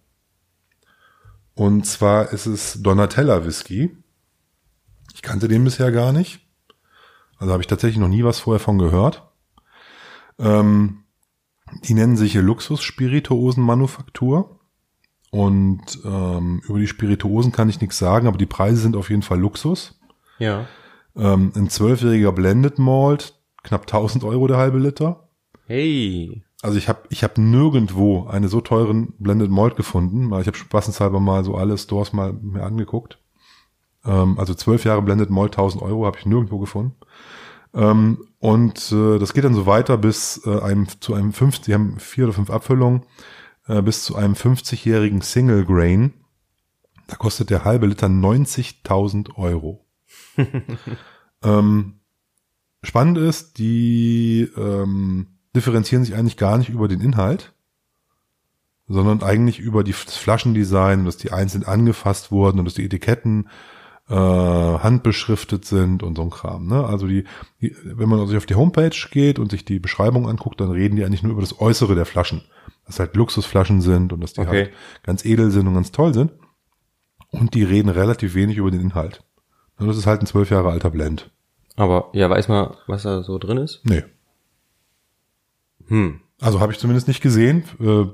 Und zwar ist es Donatella Whisky. Ich kannte den bisher gar nicht. Also habe ich tatsächlich noch nie was vorher von gehört. Ähm, die nennen sich hier Luxus-Spirituosen-Manufaktur. Und ähm, über die Spirituosen kann ich nichts sagen, aber die Preise sind auf jeden Fall Luxus. Ja. Ähm, ein zwölfjähriger Blended Malt, knapp 1000 Euro der halbe Liter. Hey. Also ich habe ich hab nirgendwo eine so teuren Blended Malt gefunden. Ich habe spaßenshalber mal so alle Stores mal mir angeguckt. Ähm, also zwölf Jahre Blended Malt, 1000 Euro habe ich nirgendwo gefunden. Ähm, und äh, das geht dann so weiter bis äh, einem zu einem 50, die haben vier oder fünf Abfüllungen, äh, bis zu einem 50-jährigen Single Grain. Da kostet der halbe Liter 90.000 Euro. *laughs* ähm, spannend ist, die ähm, differenzieren sich eigentlich gar nicht über den Inhalt, sondern eigentlich über die, das Flaschendesign, dass die einzeln angefasst wurden und dass die Etiketten äh, handbeschriftet sind und so ein Kram. Ne? Also die, die, wenn man sich auf die Homepage geht und sich die Beschreibung anguckt, dann reden die eigentlich nur über das Äußere der Flaschen. dass halt Luxusflaschen sind und dass die Okay. halt ganz edel sind und ganz toll sind. Und die reden relativ wenig über den Inhalt. Und das ist halt ein zwölf Jahre alter Blend. Aber ja, weiß man, was da so drin ist? Nee. Hm. Also habe ich zumindest nicht gesehen. Äh,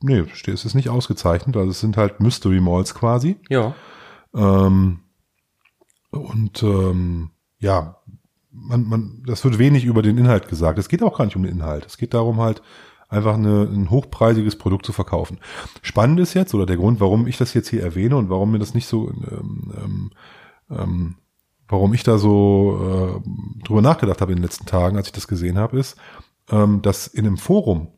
nee, es ist nicht ausgezeichnet. Also es sind halt Mystery Malls quasi. Ja. Ähm, und ähm, ja, man, man, das wird wenig über den Inhalt gesagt. Es geht auch gar nicht um den Inhalt. Es geht darum halt einfach eine, ein hochpreisiges Produkt zu verkaufen. Spannend ist jetzt oder der Grund, warum ich das jetzt hier erwähne und warum mir das nicht so, ähm, ähm, ähm, warum ich da so äh, drüber nachgedacht habe in den letzten Tagen, als ich das gesehen habe, ist, ähm, dass in einem Forum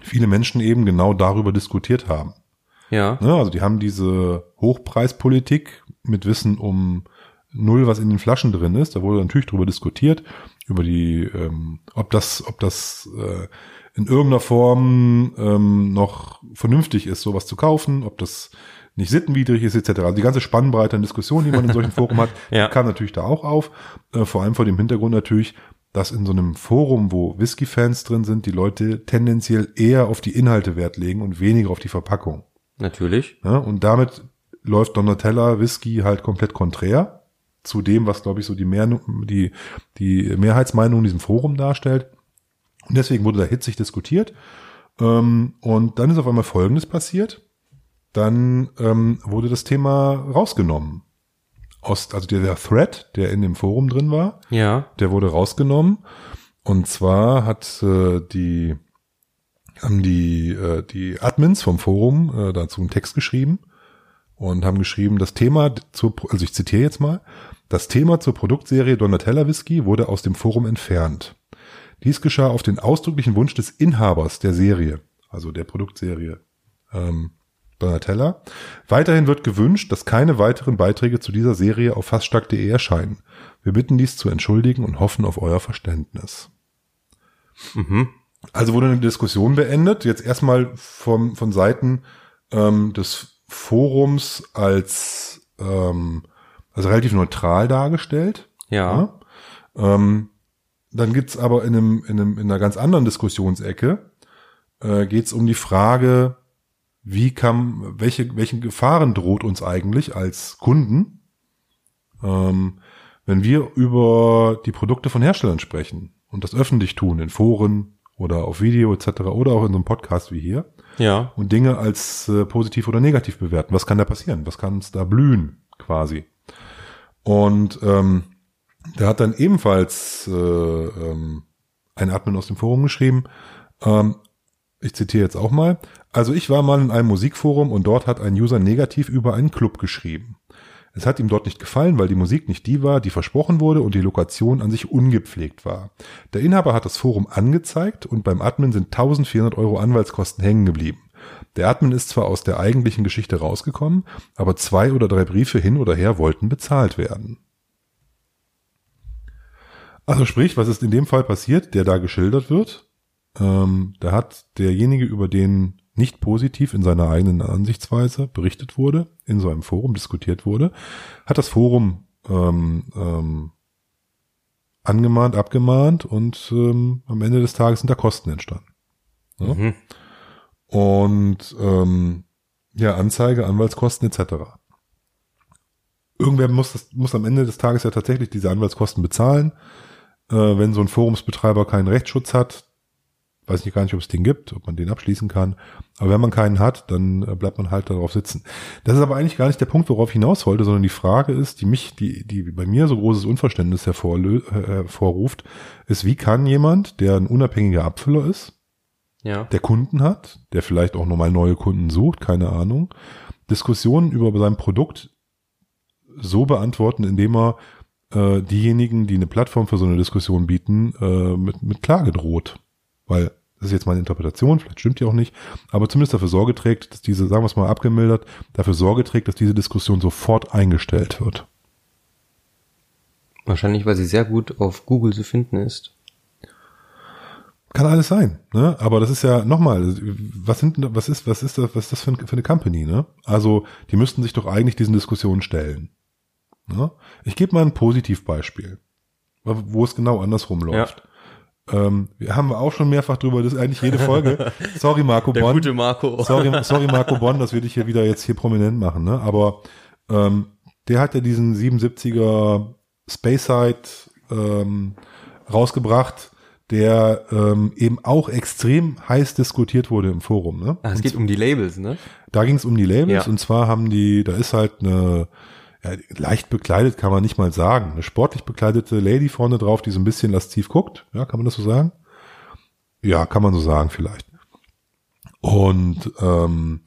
viele Menschen eben genau darüber diskutiert haben. Ja. Ne, also die haben diese Hochpreispolitik mit Wissen um null, was in den Flaschen drin ist. Da wurde natürlich drüber diskutiert, über die, ähm, ob das, ob das äh, in irgendeiner Form ähm, noch vernünftig ist, sowas zu kaufen, ob das nicht sittenwidrig ist, etc. Also die ganze Spannbreite an Diskussionen, die man in solchen Forum hat, *laughs* Ja. kam natürlich da auch auf. Äh, vor allem vor dem Hintergrund natürlich, dass in so einem Forum, wo Whisky-Fans drin sind, die Leute tendenziell eher auf die Inhalte Wert legen und weniger auf die Verpackung. Natürlich. Ja, und damit läuft Donatella Whisky halt komplett konträr zu dem, was, glaube ich, so die, Mehr die, die Mehrheitsmeinung in diesem Forum darstellt. Und deswegen wurde da hitzig diskutiert. Ähm, und dann ist auf einmal Folgendes passiert. Dann ähm, wurde das Thema rausgenommen. Aus, also der, Thread, der in dem Forum drin war, Ja. der wurde rausgenommen. Und zwar hat äh, die haben die äh, die Admins vom Forum äh, dazu einen Text geschrieben und haben geschrieben, das Thema zur also ich zitiere jetzt mal, das Thema zur Produktserie Donatella Whisky wurde aus dem Forum entfernt. Dies geschah auf den ausdrücklichen Wunsch des Inhabers der Serie, also der Produktserie ähm, Donatella. Weiterhin wird gewünscht, dass keine weiteren Beiträge zu dieser Serie auf faststark.de erscheinen. Wir bitten dies zu entschuldigen und hoffen auf euer Verständnis. Mhm. Also wurde eine Diskussion beendet, jetzt erstmal vom, von Seiten ähm, des Forums als, ähm, also relativ neutral dargestellt. Ja. Ja? Ähm, dann gibt's aber in, einem, in, einem, in einer ganz anderen Diskussionsecke, äh, geht's um die Frage, wie kann, welche, welchen Gefahren droht uns eigentlich als Kunden, ähm, wenn wir über die Produkte von Herstellern sprechen und das öffentlich tun, in Foren oder auf Video etc. oder auch in so einem Podcast wie hier Ja. und Dinge als äh, positiv oder negativ bewerten. Was kann da passieren? Was kann uns da blühen quasi? Und ähm, da hat dann ebenfalls äh, ähm, ein Admin aus dem Forum geschrieben, ähm, ich zitiere jetzt auch mal, also ich war mal in einem Musikforum und dort hat ein User negativ über einen Club geschrieben. Es hat ihm dort nicht gefallen, weil die Musik nicht die war, die versprochen wurde und die Lokation an sich ungepflegt war. Der Inhaber hat das Forum angezeigt und beim Admin sind 1400 Euro Anwaltskosten hängen geblieben. Der Admin ist zwar aus der eigentlichen Geschichte rausgekommen, aber zwei oder drei Briefe hin oder her wollten bezahlt werden. Also sprich, was ist in dem Fall passiert, der da geschildert wird? Ähm, da hat derjenige, über den nicht positiv in seiner eigenen Ansichtsweise berichtet wurde, in so einem Forum diskutiert wurde, hat das Forum ähm, ähm, angemahnt, abgemahnt und ähm, am Ende des Tages sind da Kosten entstanden. Ja? Mhm. Und ähm, ja, Anzeige, Anwaltskosten etc. Irgendwer muss, das, muss am Ende des Tages ja tatsächlich diese Anwaltskosten bezahlen. Äh, wenn so ein Forumsbetreiber keinen Rechtsschutz hat, weiß ich gar nicht, ob es den gibt, ob man den abschließen kann. Aber wenn man keinen hat, dann äh, bleibt man halt darauf sitzen. Das ist aber eigentlich gar nicht der Punkt, worauf ich hinaus wollte, sondern die Frage ist, die mich, die, die bei mir so großes Unverständnis äh, hervorruft, ist, wie kann jemand, der ein unabhängiger Abfüller ist, Ja. der Kunden hat, der vielleicht auch nochmal neue Kunden sucht, keine Ahnung, Diskussionen über sein Produkt so beantworten, indem er äh, diejenigen, die eine Plattform für so eine Diskussion bieten, äh, mit, mit Klage droht. Weil, das ist jetzt meine Interpretation, vielleicht stimmt die auch nicht, aber zumindest dafür Sorge trägt, dass diese, sagen wir es mal abgemildert, dafür Sorge trägt, dass diese Diskussion sofort eingestellt wird. Wahrscheinlich, weil sie sehr gut auf Google zu finden ist. Kann alles sein, ne? Aber das ist ja nochmal, was sind, was ist, was ist das, was ist das für, für eine Company, ne? Also, die müssten sich doch eigentlich diesen Diskussionen stellen. Ne? Ich gebe mal ein Positivbeispiel, wo es genau andersrum läuft. Ähm, wir haben auch schon mehrfach drüber, das ist eigentlich jede Folge. *laughs* Sorry, Marco Der Bonn. gute Marco. Sorry, *laughs* sorry, Marco Bonn, dass wir dich hier wieder jetzt hier prominent machen, ne? Aber ähm, der hat ja diesen 77er Speyside ähm, rausgebracht, der ähm, eben auch extrem heiß diskutiert wurde im Forum. Ne? Ah, es geht um die Labels, ne? Da ging es um die Labels Ja. und zwar haben die, da ist halt eine ja, leicht bekleidet, kann man nicht mal sagen, eine sportlich bekleidete Lady vorne drauf, die so ein bisschen lasziv guckt. Ja, kann man das so sagen? Ja, kann man so sagen vielleicht. Und ähm,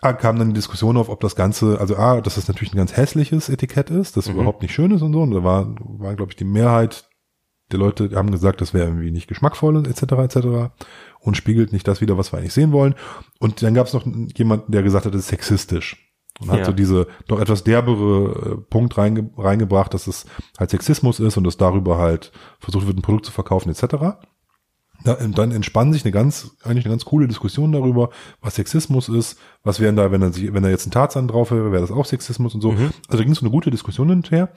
da kam dann die Diskussion auf, ob das Ganze, also A, dass das natürlich ein ganz hässliches Etikett ist, das Mhm. überhaupt nicht schön ist und so. Und da war, war glaube ich, die Mehrheit der Leute haben gesagt, das wäre irgendwie nicht geschmackvoll und etc. etc. und spiegelt nicht das wieder, was wir eigentlich sehen wollen. Und dann gab es noch jemanden, der gesagt hat, das ist sexistisch. Und hat Ja. so diese doch etwas derbere äh, Punkt reinge reingebracht, dass es halt Sexismus ist und dass darüber halt versucht wird, ein Produkt zu verkaufen etc. Da, und dann entspann sich eine ganz, eigentlich eine ganz coole Diskussion darüber, was Sexismus ist, was wären da, wenn er sich, wenn da jetzt ein Tarzan drauf wäre, wäre das auch Sexismus und so. Also da ging es so eine gute Diskussion hin und her.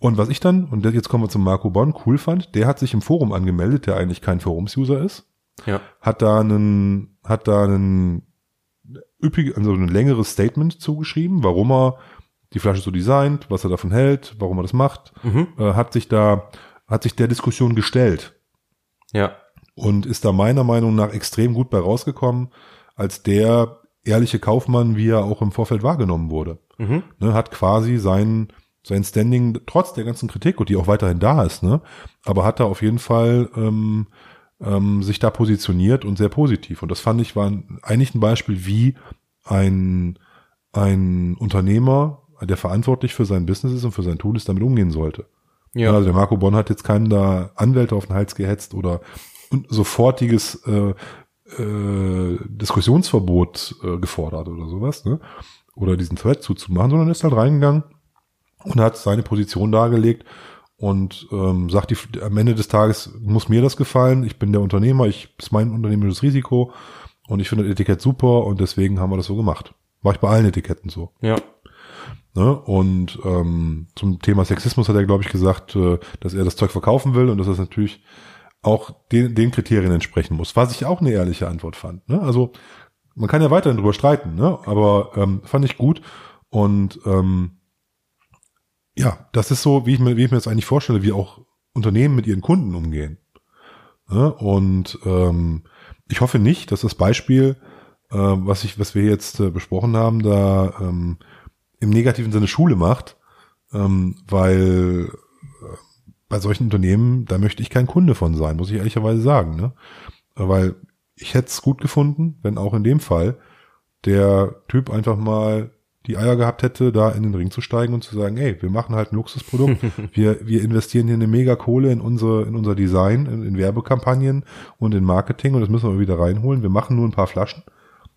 Und was ich dann, und jetzt kommen wir zum Marco Bonn, cool fand, der hat sich im Forum angemeldet, der eigentlich kein Forums-User ist, Ja. hat da einen, hat da einen üppig, also ein längeres Statement zugeschrieben, warum er die Flasche so designt, was er davon hält, warum er das macht, Mhm. äh, hat sich da, hat sich der Diskussion gestellt Ja. und ist da meiner Meinung nach extrem gut bei rausgekommen, als der ehrliche Kaufmann, wie er auch im Vorfeld wahrgenommen wurde. Mhm. Ne, hat quasi sein, sein Standing, trotz der ganzen Kritik, und die auch weiterhin da ist, ne, aber hat da auf jeden Fall ähm, ähm, sich da positioniert und sehr positiv. Und das fand ich war eigentlich ein Beispiel, wie ein, ein Unternehmer, der verantwortlich für sein Business ist und für sein Tun ist, damit umgehen sollte. Ja. Also der Marco Bonn hat jetzt keinen da Anwälte auf den Hals gehetzt oder sofortiges äh, äh, Diskussionsverbot äh, gefordert oder sowas, ne? Oder diesen Thread zuzumachen, sondern ist halt reingegangen und hat seine Position dargelegt und ähm, sagt, die, am Ende des Tages muss mir das gefallen. Ich bin der Unternehmer, ich ist mein unternehmerisches Risiko und ich finde das Etikett super und deswegen haben wir das so gemacht. War ich bei allen Etiketten so. Ja. Ne? Und ähm, zum Thema Sexismus hat er, glaube ich, gesagt, äh, dass er das Zeug verkaufen will und dass das natürlich auch den, den Kriterien entsprechen muss, was ich auch eine ehrliche Antwort fand. Ne? Also man kann ja weiterhin drüber streiten, ne? aber ähm, fand ich gut und ähm, ja, das ist so, wie ich mir, wie ich mir das eigentlich vorstelle, wie auch Unternehmen mit ihren Kunden umgehen. Ne? Und ähm, ich hoffe nicht, dass das Beispiel, äh, was ich, was wir jetzt äh, besprochen haben, da ähm, im negativen Sinne Schule macht, ähm, weil äh, bei solchen Unternehmen, da möchte ich kein Kunde von sein, muss ich ehrlicherweise sagen, ne? Weil ich hätte es gut gefunden, wenn auch in dem Fall der Typ einfach mal die Eier gehabt hätte, da in den Ring zu steigen und zu sagen, ey, wir machen halt ein Luxusprodukt, *laughs* wir, wir investieren hier eine mega Kohle in unsere, in unser Design, in, in Werbekampagnen und in Marketing und das müssen wir wieder reinholen. Wir machen nur ein paar Flaschen.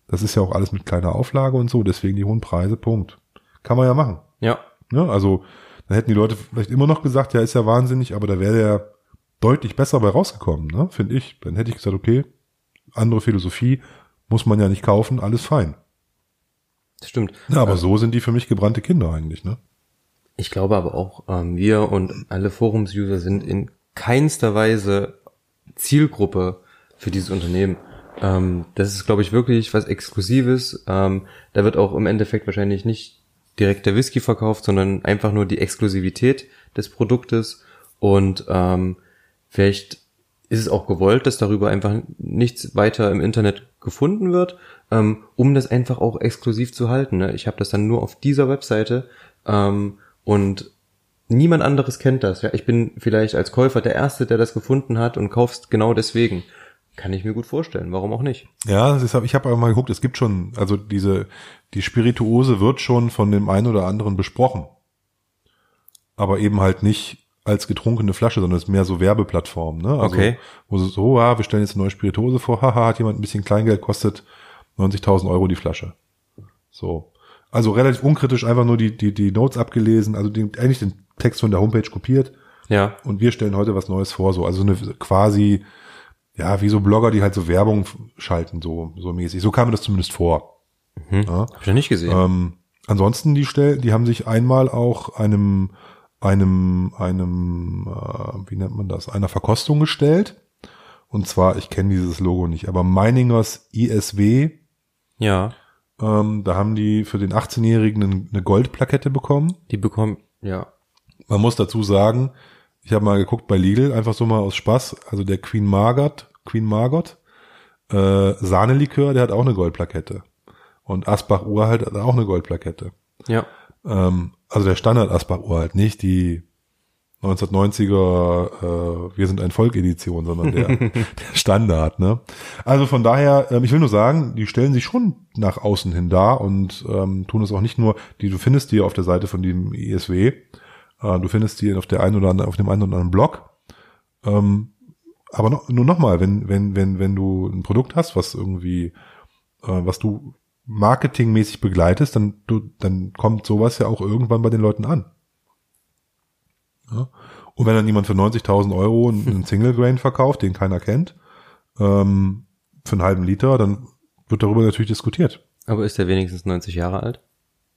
Das ist ja auch alles mit kleiner Auflage und so, deswegen die hohen Preise, Punkt. Kann man ja machen. Ja. Ne? Also, dann hätten die Leute vielleicht immer noch gesagt, ja, ist ja wahnsinnig, aber da wäre der deutlich besser bei rausgekommen, ne? finde ich. Dann hätte ich gesagt, okay, andere Philosophie muss man ja nicht kaufen, alles fein. Das stimmt. Ja, aber so sind die für mich gebrannte Kinder eigentlich, ne? Ich glaube aber auch, ähm, wir und alle Forums-User sind in keinster Weise Zielgruppe für dieses Unternehmen. Ähm, das ist, glaube ich, wirklich was Exklusives. Ähm, da wird auch im Endeffekt wahrscheinlich nicht direkt der Whisky verkauft, sondern einfach nur die Exklusivität des Produktes. Und ähm, vielleicht ist es auch gewollt, dass darüber einfach nichts weiter im Internet gefunden wird, ähm, um das einfach auch exklusiv zu halten. Ne? Ich habe das dann nur auf dieser Webseite ähm, und niemand anderes kennt das. Ja, ich bin vielleicht als Käufer der Erste, der das gefunden hat und kaufst genau deswegen. Kann ich mir gut vorstellen. Warum auch nicht? Ja, ist, ich habe aber mal geguckt, es gibt schon, also diese, die Spirituose wird schon von dem einen oder anderen besprochen. Aber eben halt nicht als getrunkene Flasche, sondern es ist mehr so Werbeplattform, ne? Also, Okay. Wo so, ja, wir stellen jetzt eine neue Spirituose vor, haha, hat jemand ein bisschen Kleingeld, kostet 90.000 Euro die Flasche. So. Also relativ unkritisch einfach nur die, die, die Notes abgelesen, also den, eigentlich den Text von der Homepage kopiert Ja, und wir stellen heute was Neues vor, so. Also eine quasi, ja, wie so Blogger, die halt so Werbung schalten, so, so mäßig. So kam mir das zumindest vor. Ja. habe ich noch nicht gesehen. Ähm, ansonsten die Stellen, die haben sich einmal auch einem einem, einem, äh, wie nennt man das, einer Verkostung gestellt. Und zwar, ich kenne dieses Logo nicht, aber Meiningers ISW, Ja, ähm, da haben die für den 18-Jährigen eine- Goldplakette bekommen. die bekommen, ja. Man muss dazu sagen, ich habe mal geguckt bei Lidl, einfach so mal aus Spaß, also der Queen Margot, Queen Margot, äh, Sahnelikör, der hat auch eine Goldplakette. Und Asbach Urhalt hat auch eine Goldplakette. Ja. Ähm, also der Standard Asbach Urhalt, nicht die 1990er äh, Wir sind ein Volk Edition, sondern der, *laughs* der Standard. Ne? Also von daher, ähm, ich will nur sagen, die stellen sich schon nach außen hin dar und ähm, tun es auch nicht nur, die du findest die auf der Seite von dem ISW, äh, du findest die auf der einen oder anderen, auf dem einen oder anderen Blog. Ähm, aber noch, nur nochmal, wenn, wenn, wenn, wenn du ein Produkt hast, was irgendwie, äh, was du marketingmäßig begleitest, dann, du, dann kommt sowas ja auch irgendwann bei den Leuten an. Ja? Und wenn dann jemand für 90.000 Euro einen Single Grain verkauft, den keiner kennt, ähm, für einen halben Liter, dann wird darüber natürlich diskutiert. Aber ist der wenigstens 90 Jahre alt?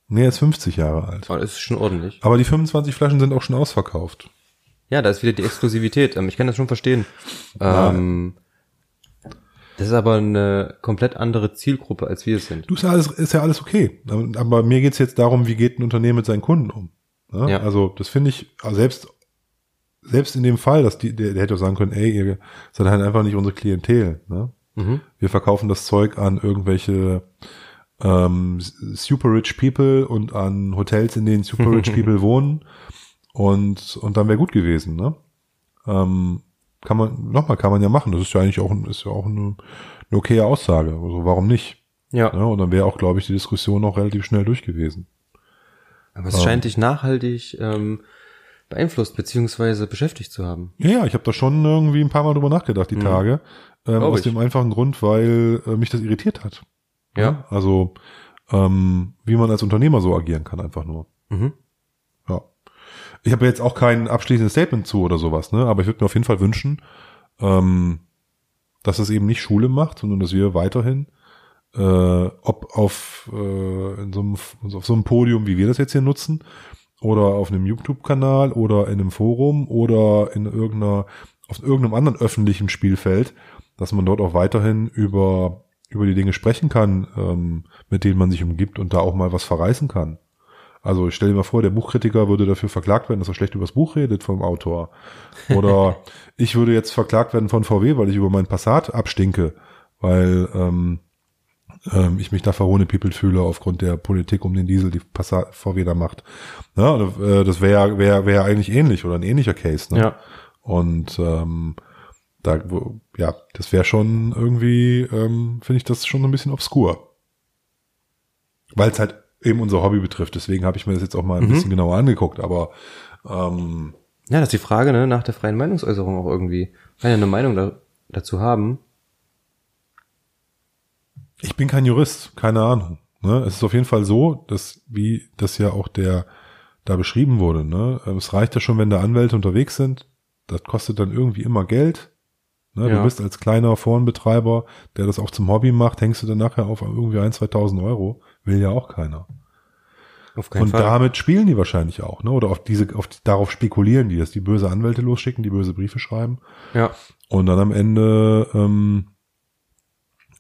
Nee, er ist 50 Jahre alt. Oh, das ist schon ordentlich. Aber die 25 Flaschen sind auch schon ausverkauft. Ja, da ist wieder die Exklusivität. Ähm, Ich kann das schon verstehen. Ähm, das ist aber eine komplett andere Zielgruppe, als wir es sind. Du ist ja alles, ist ja alles okay. Aber aber mir geht's jetzt darum, wie geht ein Unternehmen mit seinen Kunden um. Ja? Ja. Also das finde ich, also selbst, selbst in dem Fall, dass die, der, der hätte auch sagen können, ey, ihr seid halt einfach nicht unsere Klientel. Ne? Mhm. Wir verkaufen das Zeug an irgendwelche ähm, super rich people und an Hotels, in denen super rich *laughs* people wohnen. Und, und dann wäre gut gewesen, ne? Ähm, kann man, nochmal, kann man ja machen. Das ist ja eigentlich auch, ist ja auch eine, eine okaye Aussage. Also warum nicht? Ja, Ne? Und dann wäre auch, glaube ich, die Diskussion auch relativ schnell durch gewesen. Aber es scheint dich nachhaltig ähm, beeinflusst beziehungsweise beschäftigt zu haben. Ja, ja, ich habe da schon irgendwie ein paar Mal drüber nachgedacht, die Tage. Ähm, aus ich. dem einfachen Grund, weil äh, mich das irritiert hat. Ja. Also, ähm, wie man als Unternehmer so agieren kann, einfach nur. Mhm. Ja. Ich habe jetzt auch kein abschließendes Statement zu oder sowas, ne? Aber ich würde mir auf jeden Fall wünschen, ähm, dass es eben nicht Schule macht, sondern dass wir weiterhin, äh, ob auf, äh, in so einem, auf so einem Podium, wie wir das jetzt hier nutzen, oder auf einem YouTube-Kanal oder in einem Forum oder in irgendeiner, auf irgendeinem anderen öffentlichen Spielfeld, dass man dort auch weiterhin über, über die Dinge sprechen kann, ähm, mit denen man sich umgibt und da auch mal was verreißen kann. Also ich stelle dir mal vor, der Buchkritiker würde dafür verklagt werden, dass er schlecht über das Buch redet vom Autor. Oder *laughs* ich würde jetzt verklagt werden von VW, weil ich über meinen Passat abstinke, weil ähm, ähm, ich mich da verhohnepiepelt fühle aufgrund der Politik um den Diesel, die Passat VW da macht. Ja, äh, das wäre wär, wär eigentlich ähnlich oder ein ähnlicher Case. Ne? Ja. Und ähm, da, ja, das wäre schon irgendwie, ähm, finde ich das schon ein bisschen obskur. Weil es halt eben unser Hobby betrifft. Deswegen habe ich mir das jetzt auch mal ein Mhm. bisschen genauer angeguckt. Aber ähm, Ja, das ist die Frage, ne, nach der freien Meinungsäußerung auch irgendwie. Kann ja eine Meinung da, dazu haben. Ich bin kein Jurist, keine Ahnung. Ne? Es ist auf jeden Fall so, dass, wie das ja auch der da beschrieben wurde, ne? es reicht ja schon, wenn da Anwälte unterwegs sind. Das kostet dann irgendwie immer Geld. Ne? Ja. Du bist als kleiner Forenbetreiber, der das auch zum Hobby macht, hängst du dann nachher auf irgendwie ein, 2000 Euro. Will ja auch keiner. Auf keinen Und Fall. damit spielen die wahrscheinlich auch, ne? Oder auf diese, auf darauf spekulieren die, dass die böse Anwälte losschicken, die böse Briefe schreiben ja. und dann am Ende ähm,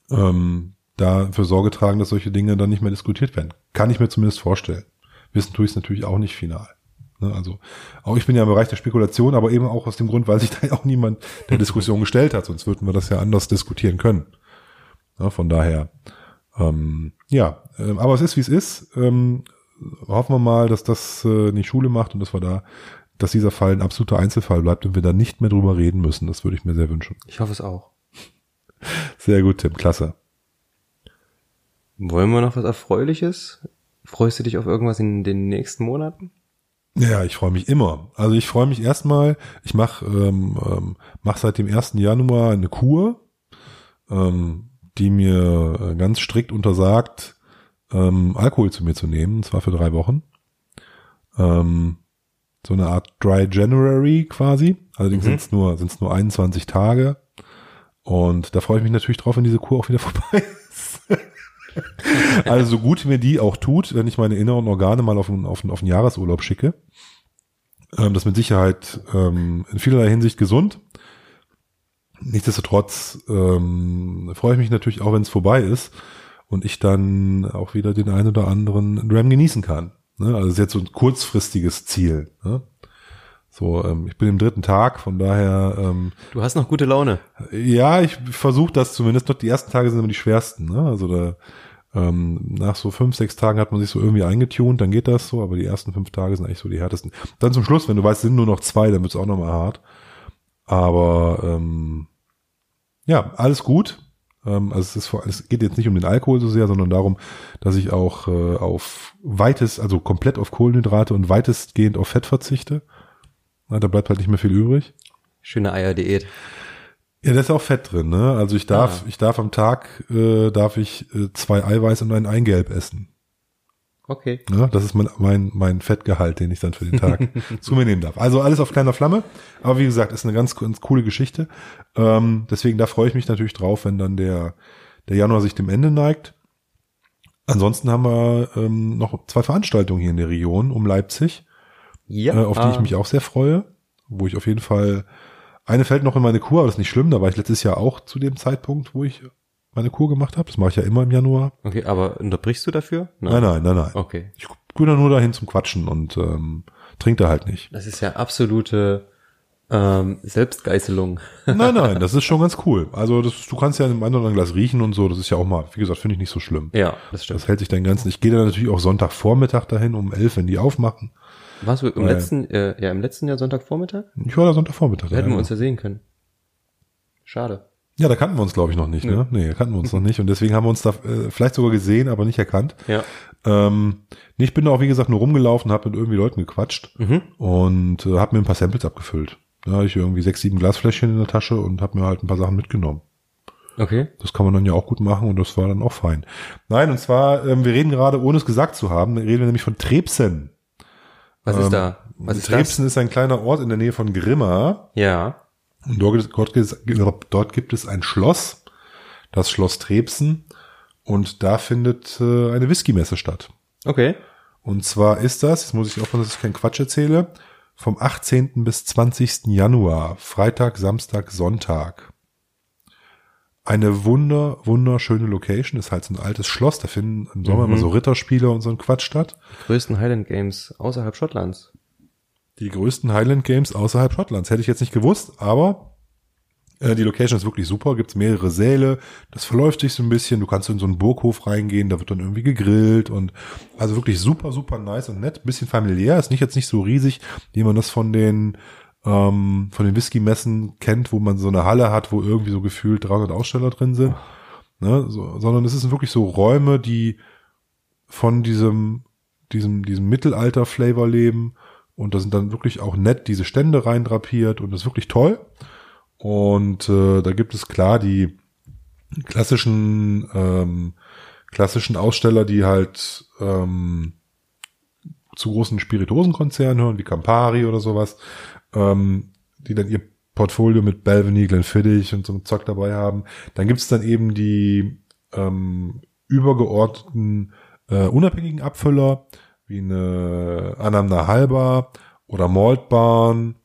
ähm, dafür Sorge tragen, dass solche Dinge dann nicht mehr diskutiert werden. Kann ich mir zumindest vorstellen. Wissen tue ich es natürlich auch nicht final. Ne? Also auch ich bin ja im Bereich der Spekulation, aber eben auch aus dem Grund, weil sich *laughs* da ja auch niemand der Diskussion gestellt hat, sonst würden wir das ja anders diskutieren können. Ja, von daher, ähm, ja, ähm, aber es ist wie es ist. Ähm, hoffen wir mal, dass das äh, nicht Schule macht und dass wir da, dass dieser Fall ein absoluter Einzelfall bleibt und wir da nicht mehr drüber reden müssen. Das würde ich mir sehr wünschen. Ich hoffe es auch. Sehr gut, Tim, klasse. Wollen wir noch was Erfreuliches? Freust du dich auf irgendwas in den nächsten Monaten? Ja, ich freue mich immer. Also ich freue mich erstmal, ich mache ähm, ähm, mach seit dem 1. Januar eine Kur, ähm, die mir äh, ganz strikt untersagt, ähm, Alkohol zu mir zu nehmen, und zwar für drei Wochen. Ähm, so eine Art Dry January quasi. Allerdings Mhm. sind es nur, sind's nur 21 Tage. Und da freue ich mich natürlich drauf, wenn diese Kur auch wieder *laughs* vorbei ist. *laughs* also so gut mir die auch tut, wenn ich meine inneren Organe mal auf einen, auf einen, auf einen Jahresurlaub schicke, Ähm, das ist mit Sicherheit ähm, in vielerlei Hinsicht gesund. Nichtsdestotrotz ähm, freue ich mich natürlich auch, wenn es vorbei ist und ich dann auch wieder den einen oder anderen Ram genießen kann. Ne? Also ist jetzt so ein kurzfristiges Ziel. Ne? So, ähm, ich bin im dritten Tag, von daher. Ähm, du hast noch gute Laune. Ja, ich versuche das zumindest. Noch die ersten Tage sind immer die schwersten. Ne? Also da ähm, nach so fünf, sechs Tagen hat man sich so irgendwie eingetunt, dann geht das so, aber die ersten fünf Tage sind eigentlich so die härtesten. Dann zum Schluss, wenn du weißt, es sind nur noch zwei, dann wird es auch nochmal hart. Aber ähm, ja, alles gut. Ähm, also es, ist vor, es geht jetzt nicht um den Alkohol so sehr, sondern darum, dass ich auch äh, auf weites, also komplett auf Kohlenhydrate und weitestgehend auf Fett verzichte. Na, da bleibt halt nicht mehr viel übrig. Schöne Eierdiät. Ja, da ist auch Fett drin, ne? Also ich darf, ah. ich darf am Tag, äh, darf ich äh, zwei Eiweiß und ein Eigelb essen. Okay. Ja, das ist mein, mein, mein Fettgehalt, den ich dann für den Tag *laughs* zu mir nehmen darf. Also alles auf kleiner Flamme. Aber wie gesagt, ist eine ganz, ganz coole Geschichte. Ähm, deswegen, da freue ich mich natürlich drauf, wenn dann der, der Januar sich dem Ende neigt. Ansonsten haben wir ähm, noch zwei Veranstaltungen hier in der Region um Leipzig ja, äh, auf die ich ah. mich auch sehr freue, wo ich auf jeden Fall, eine fällt noch in meine Kur, aber das ist nicht schlimm, da war ich letztes Jahr auch zu dem Zeitpunkt, wo ich meine Kur gemacht habe. Das mache ich ja immer im Januar. Okay, aber unterbrichst du dafür? Nein, nein, nein, nein. Okay. Ich bin da nur dahin zum Quatschen und ähm, trinke da halt nicht. Das ist ja absolute ähm, Selbstgeißelung. *laughs* nein, nein, das ist schon ganz cool. Also das, du kannst ja in einem anderen Glas riechen und so. Das ist ja auch mal, wie gesagt, finde ich nicht so schlimm. Ja, das stimmt. Das hält sich dann ganz. Ich gehe dann natürlich auch Sonntagvormittag dahin um elf, wenn die aufmachen. Warst du im Weil, letzten, äh, ja, im letzten Jahr Sonntagvormittag? Ich war da Sonntagvormittag. Da hätten ja, wir uns ja sehen können. Schade. Ja, da kannten wir uns, glaube ich, noch nicht, ne? Nee, da kannten wir uns noch nicht. Und deswegen haben wir uns da äh, vielleicht sogar gesehen, aber nicht erkannt. Ja. Ähm, ich bin da auch, wie gesagt, nur rumgelaufen, habe mit irgendwie Leuten gequatscht mhm. und äh, habe mir ein paar Samples abgefüllt. Da hatte ich irgendwie sechs, sieben Glasfläschchen in der Tasche und habe mir halt ein paar Sachen mitgenommen. Okay. Das kann man dann ja auch gut machen und das war dann auch fein. Nein, und zwar, ähm, wir reden gerade, ohne es gesagt zu haben, reden wir nämlich von Trebsen. Was ist ähm, da? Was ist Trebsen das? ist ein kleiner Ort in der Nähe von Grimma. Ja. Und dort, dort, dort gibt es ein Schloss, das Schloss Trebsen. Und da findet äh, eine Whisky-Messe statt. Okay. Und zwar ist das, jetzt muss ich aufpassen, dass ich keinen Quatsch erzähle, vom 18. bis 20. Januar, Freitag, Samstag, Sonntag eine wunder, wunderschöne Location. Ist halt so ein altes Schloss. Da finden im Sommer mhm. immer so Ritterspiele und so ein Quatsch statt. Die größten Highland Games außerhalb Schottlands. Die größten Highland Games außerhalb Schottlands. Hätte ich jetzt nicht gewusst, aber äh, die Location ist wirklich super. Gibt's mehrere Säle. Das verläuft sich so ein bisschen. Du kannst in so einen Burghof reingehen. Da wird dann irgendwie gegrillt und also wirklich super, super nice und nett. Bisschen familiär. Ist nicht jetzt nicht so riesig, wie man das von den ähm, von den Whisky-Messen kennt, wo man so eine Halle hat, wo irgendwie so gefühlt 300 Aussteller drin sind, ne, so, sondern es sind wirklich so Räume, die von diesem, diesem, diesem Mittelalter-Flavor leben. Und da sind dann wirklich auch nett diese Stände reindrapiert und das ist wirklich toll. Und äh, da gibt es klar die klassischen ähm, klassischen Aussteller, die halt ähm, zu großen Spirituosenkonzernen hören, wie Campari oder sowas ähm, die dann ihr Portfolio mit Belveny, Glenfiddich und so einem Zock dabei haben. Dann gibt es dann eben die ähm, übergeordneten äh, unabhängigen Abfüller, wie eine Anamna Halber oder Maltbarn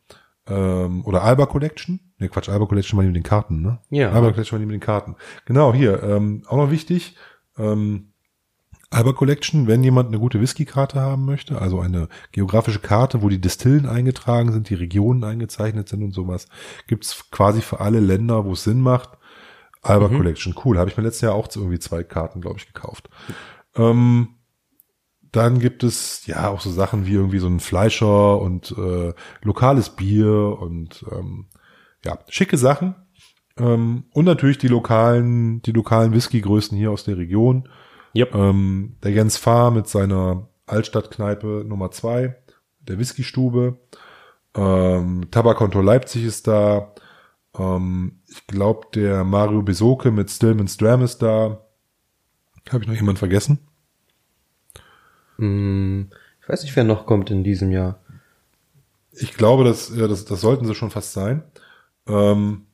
ähm, oder Alba Collection. Ne, Quatsch, Alba Collection war die mit den Karten, ne? Ja. Alba Collection war die mit den Karten. Genau, hier, ähm, auch noch wichtig, ähm, Alba Collection, wenn jemand eine gute Whisky-Karte haben möchte, also eine geografische Karte, wo die Distillen eingetragen sind, die Regionen eingezeichnet sind und sowas, gibt's quasi für alle Länder, wo es Sinn macht. Alba mhm. Collection, cool. Habe ich mir letztes Jahr auch irgendwie zwei Karten, glaube ich, gekauft. Ähm, dann gibt es ja auch so Sachen wie irgendwie so ein Fleischer und äh, lokales Bier und ähm, ja, schicke Sachen. Ähm, und natürlich die lokalen, die lokalen Whisky-Größen hier aus der Region. Yep. Ähm, der Jens Fahr mit seiner Altstadtkneipe Nummer zwei, der Whiskystube. Ähm, Tabakonto Leipzig ist da. Ähm, ich glaube, der Mario Besoke mit Stillman's Dram ist da. Habe ich noch jemand vergessen? Mm, ich weiß nicht, wer noch kommt in diesem Jahr. Ich glaube, das, ja, das, das sollten sie schon fast sein. Ähm,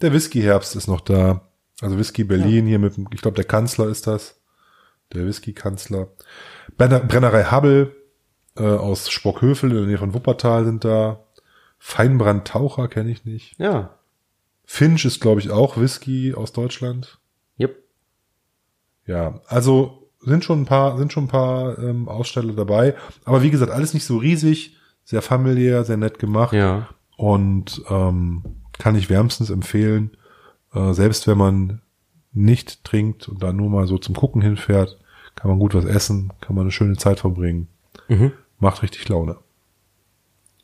der Whisky-Herbst ist noch da. Also Whisky Berlin ja. hier mit, ich glaube, der Kanzler ist das. Der Whisky-Kanzler. Brennerei Hubble äh, aus Spockhövel in der Nähe von Wuppertal sind da. Feinbrand Taucher kenne ich nicht. Ja. Finch ist, glaube ich, auch Whisky aus Deutschland. Yep. Ja, also sind schon ein paar, sind schon ein paar ähm, Aussteller dabei. Aber wie gesagt, alles nicht so riesig, sehr familiär, sehr nett gemacht. Ja. Und ähm, kann ich wärmstens empfehlen, äh, selbst wenn man nicht trinkt und da nur mal so zum Gucken hinfährt, kann man gut was essen, kann man eine schöne Zeit verbringen. Mhm. Macht richtig Laune.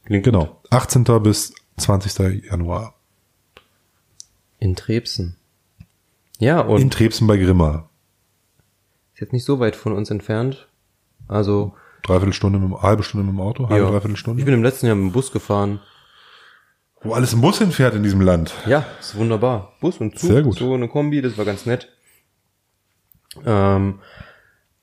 Klingt Genau. 18. bis 20. Januar. In Trebsen. Ja, und In Trebsen bei Grimma. ist jetzt nicht so weit von uns entfernt. Also, Dreiviertel Stunde, mit, halbe Stunde mit dem Auto, halbe, ja. dreiviertel Ich Stunde. bin im letzten Jahr mit dem Bus gefahren. Wo alles im Bus hinfährt in diesem Land. Ja, ist wunderbar. Bus und Zug, Sehr gut. so eine Kombi, das war ganz nett. Ähm,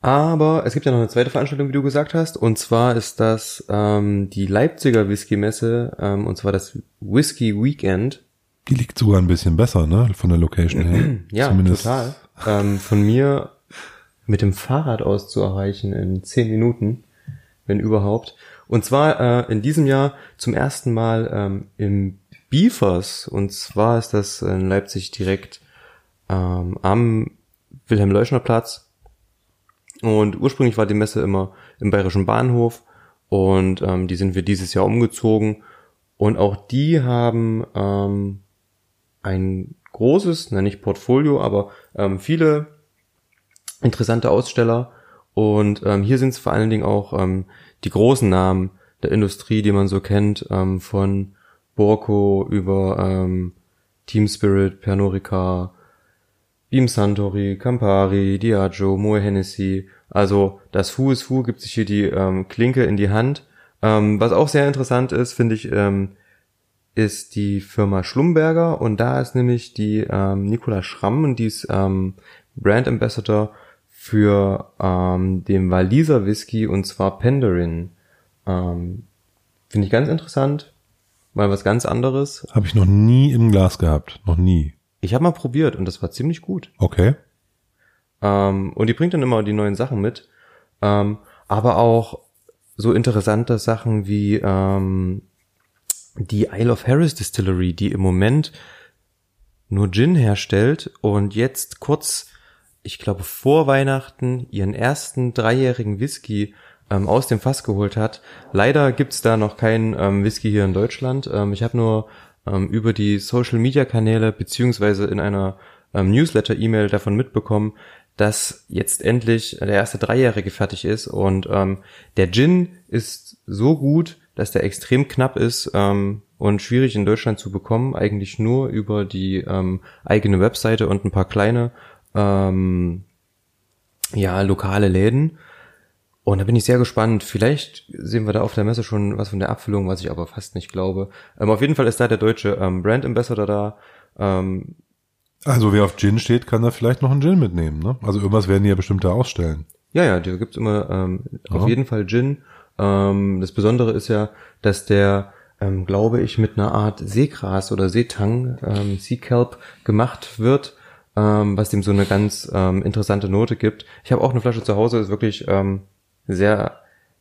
aber es gibt ja noch eine zweite Veranstaltung, wie du gesagt hast, und zwar ist das ähm, die Leipziger Whisky-Messe, ähm, und zwar das Whisky Weekend. Die liegt sogar ein bisschen besser, ne? Von der Location her. *clears throat* Ja, Zumindest total. Ähm, von mir mit dem Fahrrad aus zu erreichen in zehn Minuten, wenn überhaupt. Und zwar äh, in diesem Jahr zum ersten Mal ähm, im Biefers. Und zwar ist das in Leipzig direkt ähm, am Wilhelm-Leuschner-Platz. Und ursprünglich war die Messe immer im Bayerischen Bahnhof. Und ähm, die sind wir dieses Jahr umgezogen. Und auch die haben ähm, ein großes, na nicht Portfolio, aber ähm, viele interessante Aussteller. Und ähm, hier sind es vor allen Dingen auch ähm, die großen Namen der Industrie, die man so kennt, ähm, von Borco über ähm, Team Spirit, Pernod Ricard, Beam Santori, Campari, Diageo, Moe Hennessy. Also das Who is Who gibt sich hier die ähm, Klinke in die Hand. Ähm, was auch sehr interessant ist, finde ich, ähm, ist die Firma Schlumberger und da ist nämlich die ähm, Nicola Schramm und die ist ähm, Brand Ambassador für ähm, den Waliser Whisky und zwar Penderin. Ähm, Finde ich ganz interessant, mal was ganz anderes. habe ich noch nie im Glas gehabt. Noch nie. Ich habe mal probiert und das war ziemlich gut. Okay. Ähm, und die bringt dann immer die neuen Sachen mit. Ähm, aber auch so interessante Sachen wie ähm, die Isle of Harris Distillery, die im Moment nur Gin herstellt und jetzt kurz, ich glaube vor Weihnachten, ihren ersten dreijährigen Whisky ähm, aus dem Fass geholt hat. Leider gibt's da noch keinen ähm, Whisky hier in Deutschland. Ähm, ich habe nur ähm, über die Social-Media-Kanäle beziehungsweise in einer ähm, Newsletter-E-Mail davon mitbekommen, dass jetzt endlich der erste Dreijährige fertig ist und ähm, der Gin ist so gut, dass der extrem knapp ist ähm, und schwierig in Deutschland zu bekommen, eigentlich nur über die ähm, eigene Webseite und ein paar kleine ähm, ja lokale Läden. Und da bin ich sehr gespannt. Vielleicht sehen wir da auf der Messe schon was von der Abfüllung, was ich aber fast nicht glaube. Ähm, auf jeden Fall ist da der deutsche ähm, Brand Ambassador da. Ähm, Also wer auf Gin steht, kann da vielleicht noch einen Gin mitnehmen, ne? Also irgendwas werden die ja bestimmt da ausstellen. Ja, ja, da gibt's immer ähm, auf Ja. jeden Fall Gin. Ähm, das Besondere ist ja, dass der, ähm, glaube ich, mit einer Art Seegras oder Seetang, ähm, Sea Kelp gemacht wird, ähm, was dem so eine ganz ähm, interessante Note gibt. Ich habe auch eine Flasche zu Hause, ist wirklich ähm, sehr,